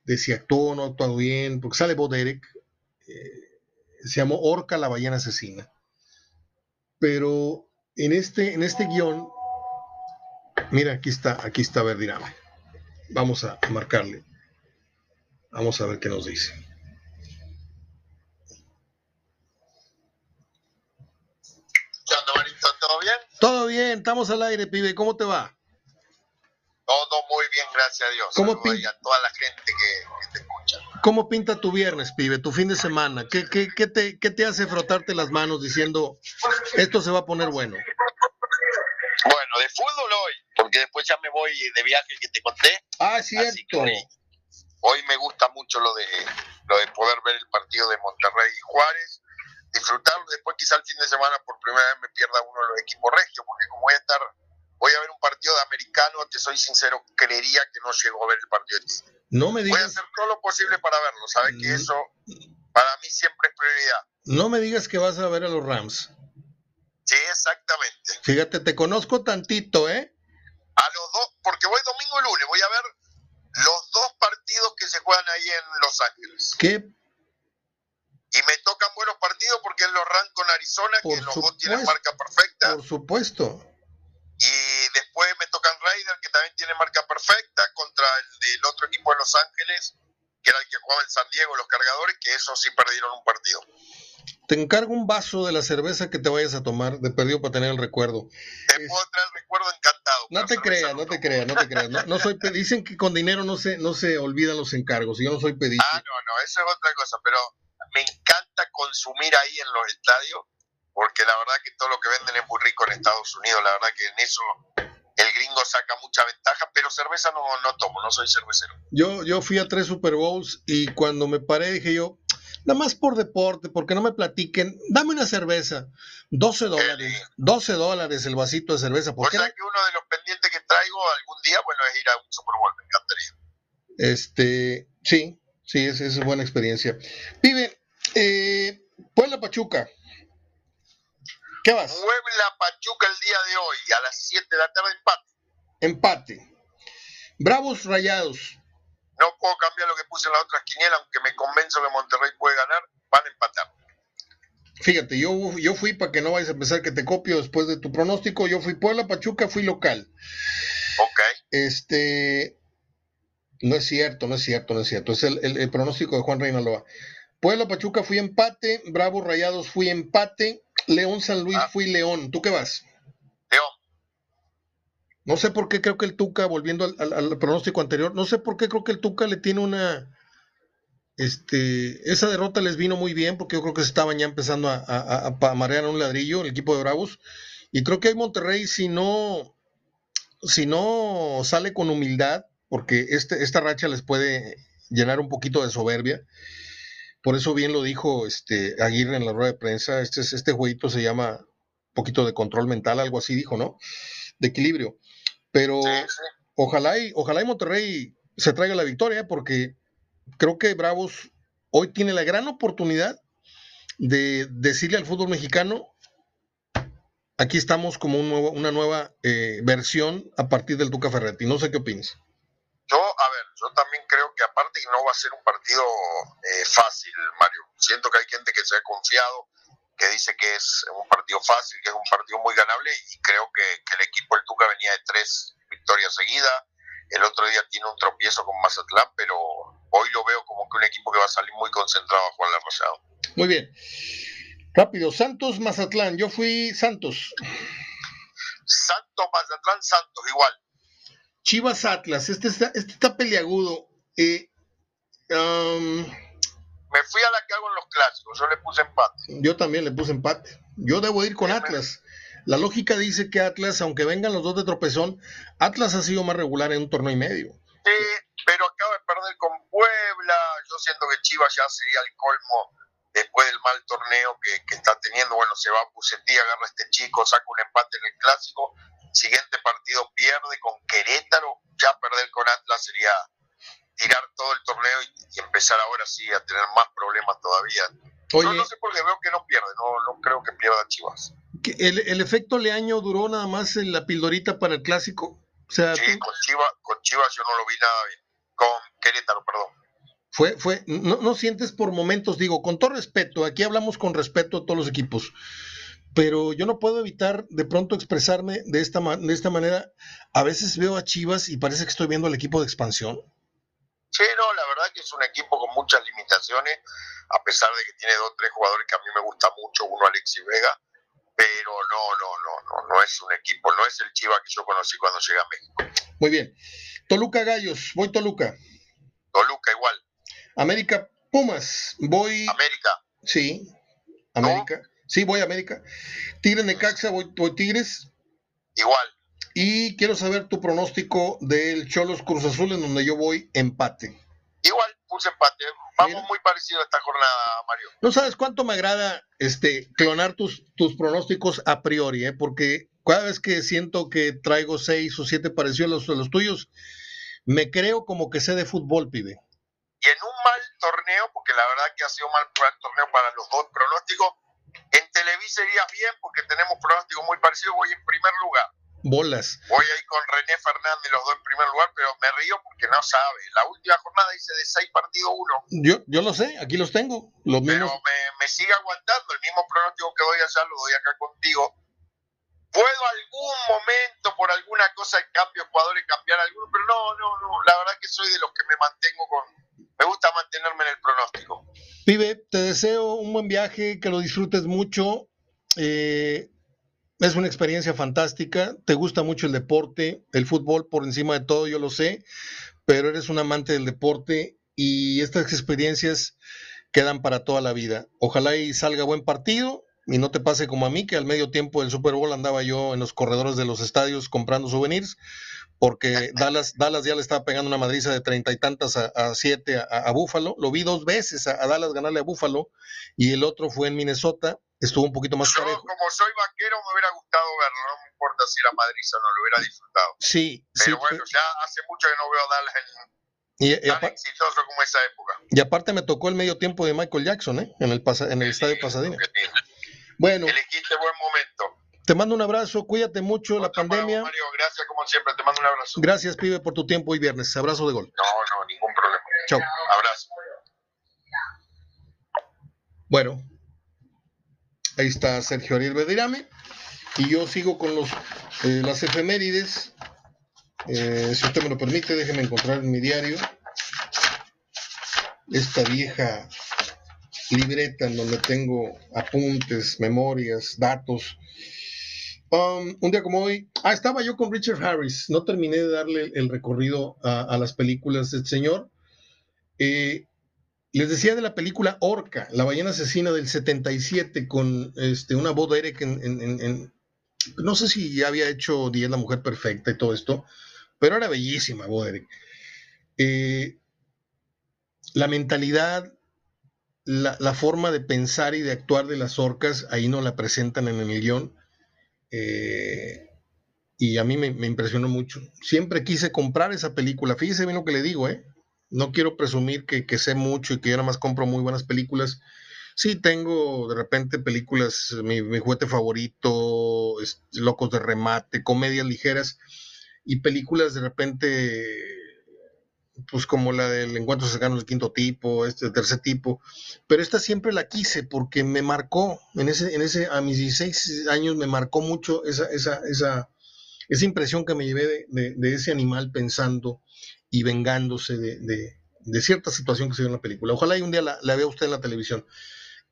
si actuó o no actuó bien, porque sale Bo Derek, eh, se llamó Orca la ballena asesina. Pero en este, en este guion, mira, aquí está, aquí está Verdirama. Vamos a marcarle. Vamos a ver qué nos dice. ¿Todo bien? Todo bien, estamos al aire, pibe. ¿Cómo te va? Todo muy bien, gracias a Dios. ¿Cómo pinta? a toda la gente que, te escucha. ¿Cómo pinta tu viernes, pibe, tu fin de semana? ¿Qué, qué, qué, te, ¿Qué te hace frotarte las manos diciendo, esto se va a poner bueno? Bueno, de fútbol hoy, porque después ya me voy de viaje que te conté. Ah, cierto. Hoy, me gusta mucho lo de, lo de poder ver el partido de Monterrey y Juárez, disfrutarlo. Después quizá el fin de semana por primera vez me pierda uno de los equipos regios, porque como voy a estar voy a ver un partido de americano, te soy sincero, creería que no llegó a ver el partido de No me digas. Voy a hacer todo lo posible para verlo, ¿sabes? Que eso para mí siempre es prioridad. No me digas que vas a ver a los Rams. Sí, exactamente. Fíjate, te conozco tantito, ¿eh? A los dos, porque voy domingo y lunes, voy a ver los dos partidos que se juegan ahí en Los Ángeles. ¿Qué? Y me tocan buenos partidos porque es los Rams con Arizona, que los dos tienen marca perfecta. Por supuesto. Y después me tocan Raiders, que también tiene marca perfecta, contra el, otro equipo de Los Ángeles, que era el que jugaba en San Diego, los cargadores, que esos sí perdieron un partido. Te encargo un vaso de la cerveza que te vayas a tomar, de perdido para tener el recuerdo. Te puedo traer el recuerdo encantado. No te creas, no, te creas, no te creas. No, soy dicen que con dinero no se, no se olvidan los encargos, y yo no soy pedido. Ah, no, no, eso es otra cosa, pero me encanta consumir ahí en los estadios porque la verdad que todo lo que venden es muy rico en Estados Unidos, la verdad que en eso el gringo saca mucha ventaja, pero cerveza no, no tomo, no soy cervecero. Yo, yo fui a tres Super Bowls y cuando me paré dije yo, nada más por deporte, porque no me platiquen, dame una cerveza, 12 dólares, 12 dólares el vasito de cerveza. O sea que uno de los pendientes que traigo algún día, bueno, es ir a un Super Bowl, me encantaría. Este, sí, sí, es, es buena experiencia. Pibe, eh, Puebla Pachuca, ¿Qué vas? Muebla Pachuca el día de hoy, a las 7 de la tarde, empate. Empate. Bravos Rayados. No puedo cambiar lo que puse en la otra quiniela, aunque me convenzo que Monterrey puede ganar, van a empatar. Fíjate, yo, yo fui para que no vayas a pensar que te copio después de tu pronóstico. Yo fui Puebla, Pachuca, fui local. Ok. Este. No es cierto, no es cierto, no es cierto. Es el, el, el pronóstico de Juan Reinaloa. Puebla, Pachuca fui empate. Bravos Rayados fui empate. León San Luis ah. fui León. ¿Tú qué vas? León. No sé por qué creo que el Tuca, volviendo al, pronóstico anterior, no sé por qué creo que el Tuca le tiene una. Este, esa derrota les vino muy bien porque yo creo que se estaban ya empezando a, a, marear un ladrillo el equipo de Bravos. Y creo que hay Monterrey, si no, si no sale con humildad, porque este, esta racha les puede llenar un poquito de soberbia por eso bien lo dijo este Aguirre en la rueda de prensa, este, este jueguito se llama un poquito de control mental, algo así dijo, ¿no? De equilibrio. Pero ojalá y ojalá y Monterrey se traiga la victoria porque creo que Bravos hoy tiene la gran oportunidad de decirle al fútbol mexicano aquí estamos como un nuevo, una nueva eh, versión a partir del Tuca Ferretti. No sé qué opinas. Yo, también creo que aparte no va a ser un partido eh, fácil, Mario. Siento que hay gente que se ha confiado, que dice que es un partido fácil, que es un partido muy ganable y creo que, el equipo del Tuca venía de tres victorias seguidas. El otro día tiene un tropiezo con Mazatlán, pero hoy lo veo como que un equipo que va a salir muy concentrado a jugar la Rosado. Muy bien. Rápido, Santos Mazatlán, yo fui Santos. Santos Mazatlán, Santos, igual. Chivas Atlas, este está, este está peleagudo. Eh, um, me fui a la que hago en los clásicos, yo le puse empate. Yo también le puse empate. Yo debo ir con Atlas. La lógica dice que Atlas, aunque vengan los dos de tropezón, Atlas ha sido más regular en un torneo y medio. Sí, pero acaba de perder con Puebla. Yo siento que Chivas ya sería el colmo después del mal torneo que, está teniendo. Bueno, se va a Pucetí, agarra a este chico, saca un empate en el clásico. Siguiente partido pierde con Querétaro. Ya perder con Atlas sería tirar todo el torneo y, empezar ahora sí a tener más problemas todavía. Oye, no, sé por qué veo que no pierde, no, no creo que pierda Chivas. El, el efecto Leaño duró nada más en la pildorita para el clásico. O sea, sí, con, Chivas, con Chivas yo no lo vi nada bien. Con Querétaro, perdón. Fue, fue, no, no sientes por momentos, digo, con todo respeto, aquí hablamos con respeto a todos los equipos, pero yo no puedo evitar de pronto expresarme de esta, de esta manera. A veces veo a Chivas y parece que estoy viendo al equipo de expansión. Sí, no, la verdad que es un equipo con muchas limitaciones, a pesar de que tiene dos o tres jugadores que a mí me gusta mucho, uno Alexis Vega, pero no, no, no, no, no es un equipo, no es el Chivas que yo conocí cuando llegué a México. Muy bien. Toluca Gallos, voy Toluca. Toluca igual. América Pumas, voy. América. Sí, América. Sí, voy a América. Tigres Necaxa, voy, voy Tigres. Igual. Y quiero saber tu pronóstico del Cholos Cruz Azul, en donde yo voy empate. Igual, puse empate. Vamos muy parecido a esta jornada, Mario. No sabes cuánto me agrada este clonar tus, tus pronósticos a priori, ¿eh? porque cada vez que siento que traigo seis o siete parecidos a los, tuyos, me creo como que sé de fútbol, pibe. Y en un mal torneo, porque la verdad que ha sido mal, torneo para los dos pronósticos, Televisa irías bien porque tenemos pronósticos muy parecidos, voy en primer lugar bolas. Voy ahí con René Fernández los dos en primer lugar, pero me río porque no sabe. La última jornada dice de seis partidos uno. Yo, yo lo sé, aquí los tengo. Los pero me, sigue aguantando. El mismo pronóstico que doy allá lo doy acá contigo. Puedo algún momento, por alguna cosa de cambio jugadores, cambiar alguno, pero no, no, no. La verdad que soy de los que me mantengo con. Me gusta mantenerme en el pronóstico. Pibe, te deseo un buen viaje, que lo disfrutes mucho. Eh, es una experiencia fantástica, te gusta mucho el deporte, el fútbol por encima de todo, yo lo sé, pero eres un amante del deporte y estas experiencias quedan para toda la vida. Ojalá y salga buen partido y no te pase como a mí, que al medio tiempo del Super Bowl andaba yo en los corredores de los estadios comprando souvenirs, porque [laughs] Dallas, Dallas ya le estaba pegando una madriza de treinta y tantas a, siete a, Búfalo. Lo vi dos veces a, a, Dallas ganarle a Búfalo y el otro fue en Minnesota estuvo un poquito más Yo, como soy vaquero, me hubiera gustado verlo, no me importa si era Madrid o no, lo hubiera disfrutado. Sí, Pero bueno, ya hace mucho que no veo a Dallas y, tan exitoso como esa época. Y aparte me tocó el medio tiempo de Michael Jackson, ¿eh? En el, en el estadio Pasadena. Bueno. Elegiste buen momento. Te mando un abrazo, cuídate mucho, la pandemia. Mario, gracias como siempre, te mando un abrazo. Gracias, pibe, por tu tiempo hoy viernes. Abrazo de gol. No, no, ningún problema. Chao. Abrazo. Bueno, Ahí está Sergio Ariel Bedirame. Y yo sigo con los, eh, las efemérides. Eh, si usted me lo permite, déjeme encontrar en mi diario esta vieja libreta en donde tengo apuntes, memorias, datos. Um, un día como hoy, ah, estaba yo con Richard Harris, no terminé de darle el recorrido a, las películas del señor. Eh, les decía de la película Orca, la ballena asesina del 77, con este, una voz de Eric No sé si ya había hecho Diez la mujer perfecta y todo esto, pero era bellísima voz eh, la mentalidad, la, forma de pensar y de actuar de las orcas, ahí no la presentan en el guion. Eh, y a mí me, me, impresionó mucho. Siempre quise comprar esa película. Fíjese bien lo que le digo, ¿eh? no quiero presumir que, sé mucho y que yo nada más compro muy buenas películas. Sí, tengo de repente películas, mi, juguete favorito, Locos de Remate, comedias ligeras y películas de repente, pues como la del Encuentro Cercano del Quinto Tipo, este tercer tipo, pero esta siempre la quise porque me marcó, en ese, en ese, a mis 16 años me marcó mucho esa, esa, esa, esa impresión que me llevé de, de ese animal pensando y vengándose de, cierta situación que se ve en la película. Ojalá y un día la, vea usted en la televisión.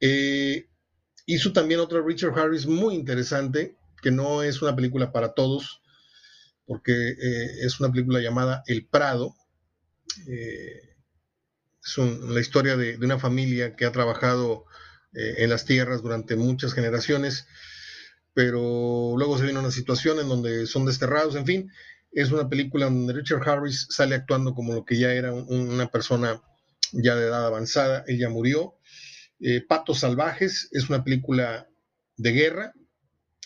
Eh, hizo también otra Richard Harris muy interesante, que no es una película para todos, porque eh, es una película llamada El Prado. Eh, es la historia de, una familia que ha trabajado eh, en las tierras durante muchas generaciones, pero luego se viene una situación en donde son desterrados, en fin. Es una película donde Richard Harris sale actuando como lo que ya era una persona ya de edad avanzada, ella murió. Eh, Patos Salvajes es una película de guerra,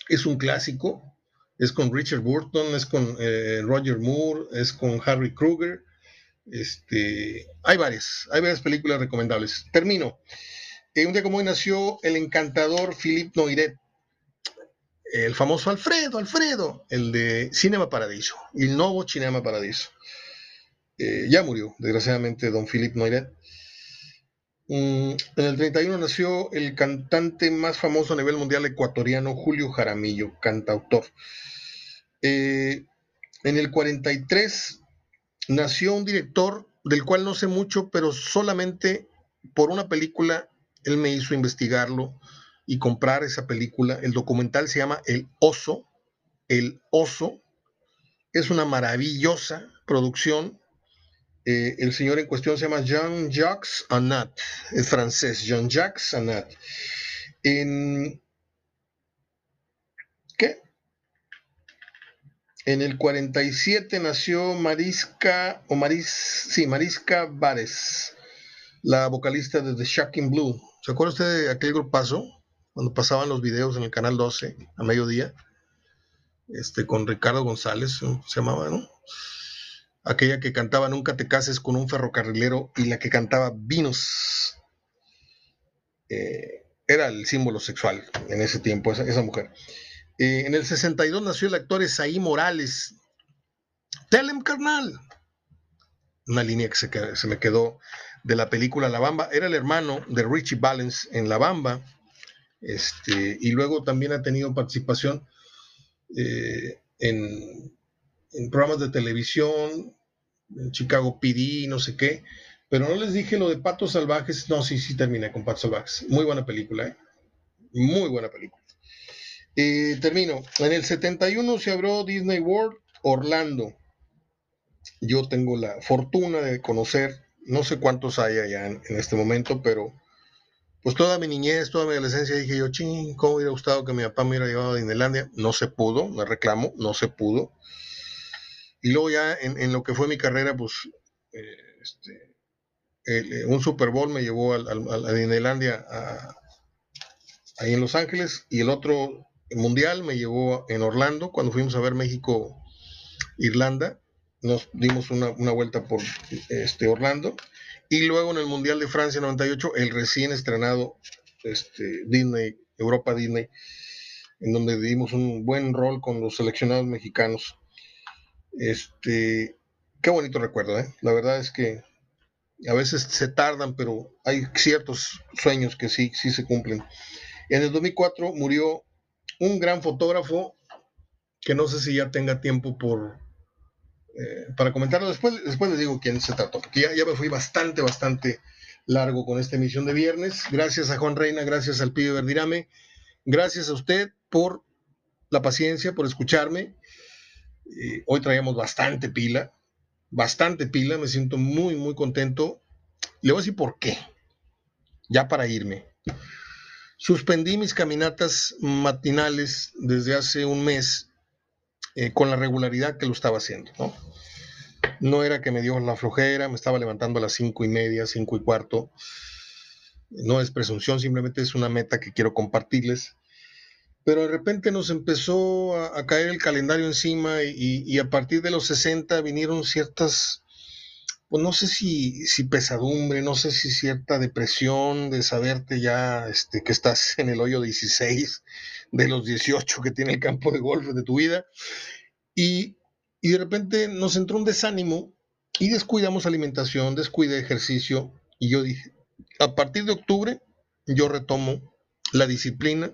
es un clásico, es con Richard Burton, es con Roger Moore, es con Harry Kruger. Este, hay varias, hay varias películas recomendables. Termino. Eh, un día como hoy nació el encantador Philippe Noiret, el famoso Alfredo, Alfredo, el de Cinema Paradiso, el nuevo Cinema Paradiso. ya murió, desgraciadamente, don Philippe Noiret. Mm, en el 31 nació el cantante más famoso a nivel mundial ecuatoriano, Julio Jaramillo, cantautor. Eh, en el 43 nació un director del cual no sé mucho, pero solamente por una película él me hizo investigarlo y comprar esa película. El documental se llama El Oso. El Oso es una maravillosa producción eh, el señor en cuestión se llama Jean-Jacques Anat, es francés, Jean-Jacques Anat ¿Qué? En el 47 nació Mariska, o Maris, sí, Vares, la vocalista de The Shocking Blue. ¿Se acuerda usted de aquel grupazo? Cuando pasaban los videos en el canal 12 a mediodía, este, con Ricardo González, se llamaba, ¿no? aquella que cantaba Nunca te cases con un ferrocarrilero y la que cantaba Vinos. Eh, era el símbolo sexual en ese tiempo, esa, mujer. Eh, en el 62 nació el actor Esaí Morales. Telem carnal. Una línea que se, se, me quedó de la película La Bamba. Era el hermano de Richie Valens en La Bamba. Este, y luego también ha tenido participación eh, en, en programas de televisión, Chicago PD, no sé qué. Pero no les dije lo de Patos Salvajes. No, sí, sí terminé con Patos Salvajes. Muy buena película, ¿eh? Muy buena película. Eh, termino. En el 71 se abrió Disney World Orlando. Yo tengo la fortuna de conocer, no sé cuántos hay allá en, este momento, pero pues toda mi niñez, toda mi adolescencia dije yo, ching, ¿cómo hubiera gustado que mi papá me hubiera llevado a Disneylandia? No se pudo, me reclamo, no se pudo. Y luego ya en, lo que fue mi carrera, pues eh, este, eh, un Super Bowl me llevó a, a, Disneylandia ahí en Los Ángeles y el otro mundial me llevó en Orlando cuando fuimos a ver México Irlanda nos dimos una, vuelta por este Orlando y luego en el mundial de Francia 98 el recién estrenado este, Disney Europa Disney en donde dimos un buen rol con los seleccionados mexicanos este, qué bonito recuerdo, ¿eh? La verdad es que a veces se tardan, pero hay ciertos sueños que sí, sí se cumplen. En el 2004 murió un gran fotógrafo que no sé si ya tenga tiempo por eh, para comentarlo. Después, después les digo quién se trató, porque ya, ya me fui bastante, bastante largo con esta emisión de viernes. Gracias a Juan Reina, gracias al Pibe Verdirame, gracias a usted por la paciencia, por escucharme. Eh, hoy traíamos bastante pila, bastante pila, me siento muy, muy contento. Le voy a decir por qué, ya para irme. Suspendí mis caminatas matinales desde hace un mes eh, con la regularidad que lo estaba haciendo, ¿no? No era que me dio la flojera, me estaba levantando a las cinco y media, cinco y cuarto. No es presunción, simplemente es una meta que quiero compartirles pero de repente nos empezó a, caer el calendario encima y, a partir de los 60 vinieron ciertas, pues no sé si, pesadumbre, no sé si cierta depresión de saberte ya este, que estás en el hoyo 16 de los 18 que tiene el campo de golf de tu vida. Y, y de repente nos entró un desánimo y descuidamos alimentación, descuidé ejercicio y yo dije, a partir de octubre yo retomo la disciplina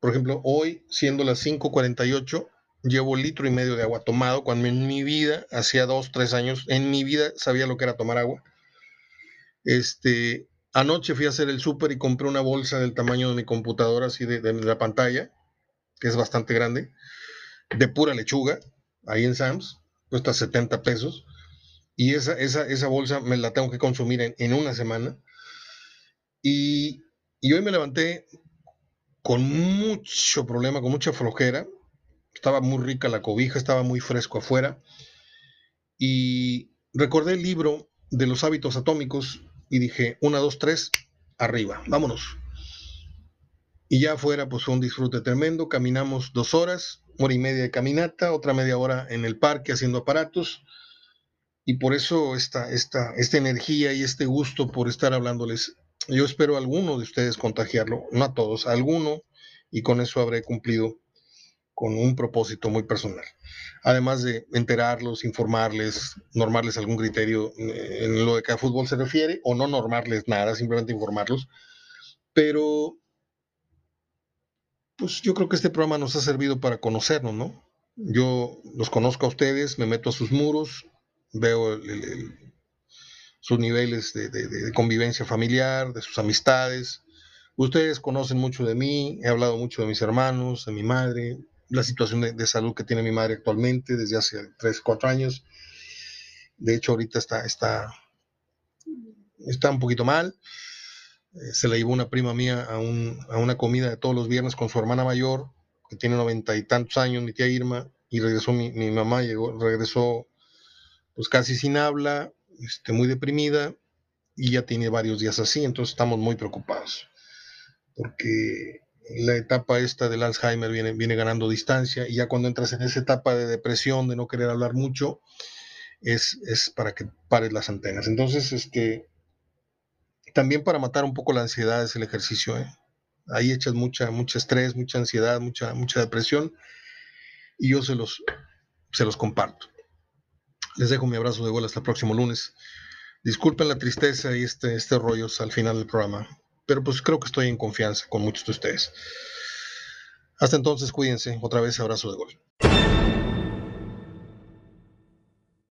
por ejemplo, hoy, siendo las 5:48, llevo litro y medio de agua tomado, cuando en mi vida, hacía dos, tres años, en mi vida sabía lo que era tomar agua. Este, anoche fui a hacer el súper y compré una bolsa del tamaño de mi computadora, así de, de, la pantalla, que es bastante grande, de pura lechuga, ahí en Sam's, cuesta 70 pesos. Y esa, esa, esa bolsa me la tengo que consumir en, en una semana. Y, y hoy me levanté con mucho problema, con mucha flojera. Estaba muy rica la cobija, estaba muy fresco afuera. Y recordé el libro de los hábitos atómicos y dije, una, dos, tres, arriba, vámonos. Y ya afuera, pues fue un disfrute tremendo. Caminamos dos horas, hora y media de caminata, otra media hora en el parque haciendo aparatos. Y por eso esta, esta, esta energía y este gusto por estar hablándoles. Yo espero a alguno de ustedes contagiarlo, no a todos, a alguno, y con eso habré cumplido con un propósito muy personal. Además de enterarlos, informarles, normarles algún criterio eh, en lo de que a fútbol se refiere, o no normarles nada, simplemente informarlos. Pero, pues yo creo que este programa nos ha servido para conocernos, ¿no? Yo los conozco a ustedes, me meto a sus muros, veo sus niveles de convivencia familiar, de sus amistades. Ustedes conocen mucho de mí, he hablado mucho de mis hermanos, de mi madre, la situación de, salud que tiene mi madre actualmente desde hace 3, 4 años. De hecho, ahorita está, está, está un poquito mal. Eh, se le llevó una prima mía a, una comida de todos los viernes con su hermana mayor, que tiene noventa y tantos años, mi tía Irma, y regresó mi, mamá, llegó, regresó pues casi sin habla, este, muy deprimida, y ya tiene varios días así, entonces estamos muy preocupados, porque la etapa esta del Alzheimer viene, viene ganando distancia y ya cuando entras en esa etapa de depresión, de no querer hablar mucho, es, es para que pares las antenas. Entonces, este, también para matar un poco la ansiedad es el ejercicio. ¿eh? Ahí echas mucha, mucho estrés, mucha ansiedad, mucha, mucha depresión y yo se los, se los comparto. Les dejo mi abrazo de vuelo hasta el próximo lunes. Disculpen la tristeza y este, este rollo al final del programa pero pues creo que estoy en confianza con muchos de ustedes. Hasta entonces, cuídense. Otra vez, abrazo de gol.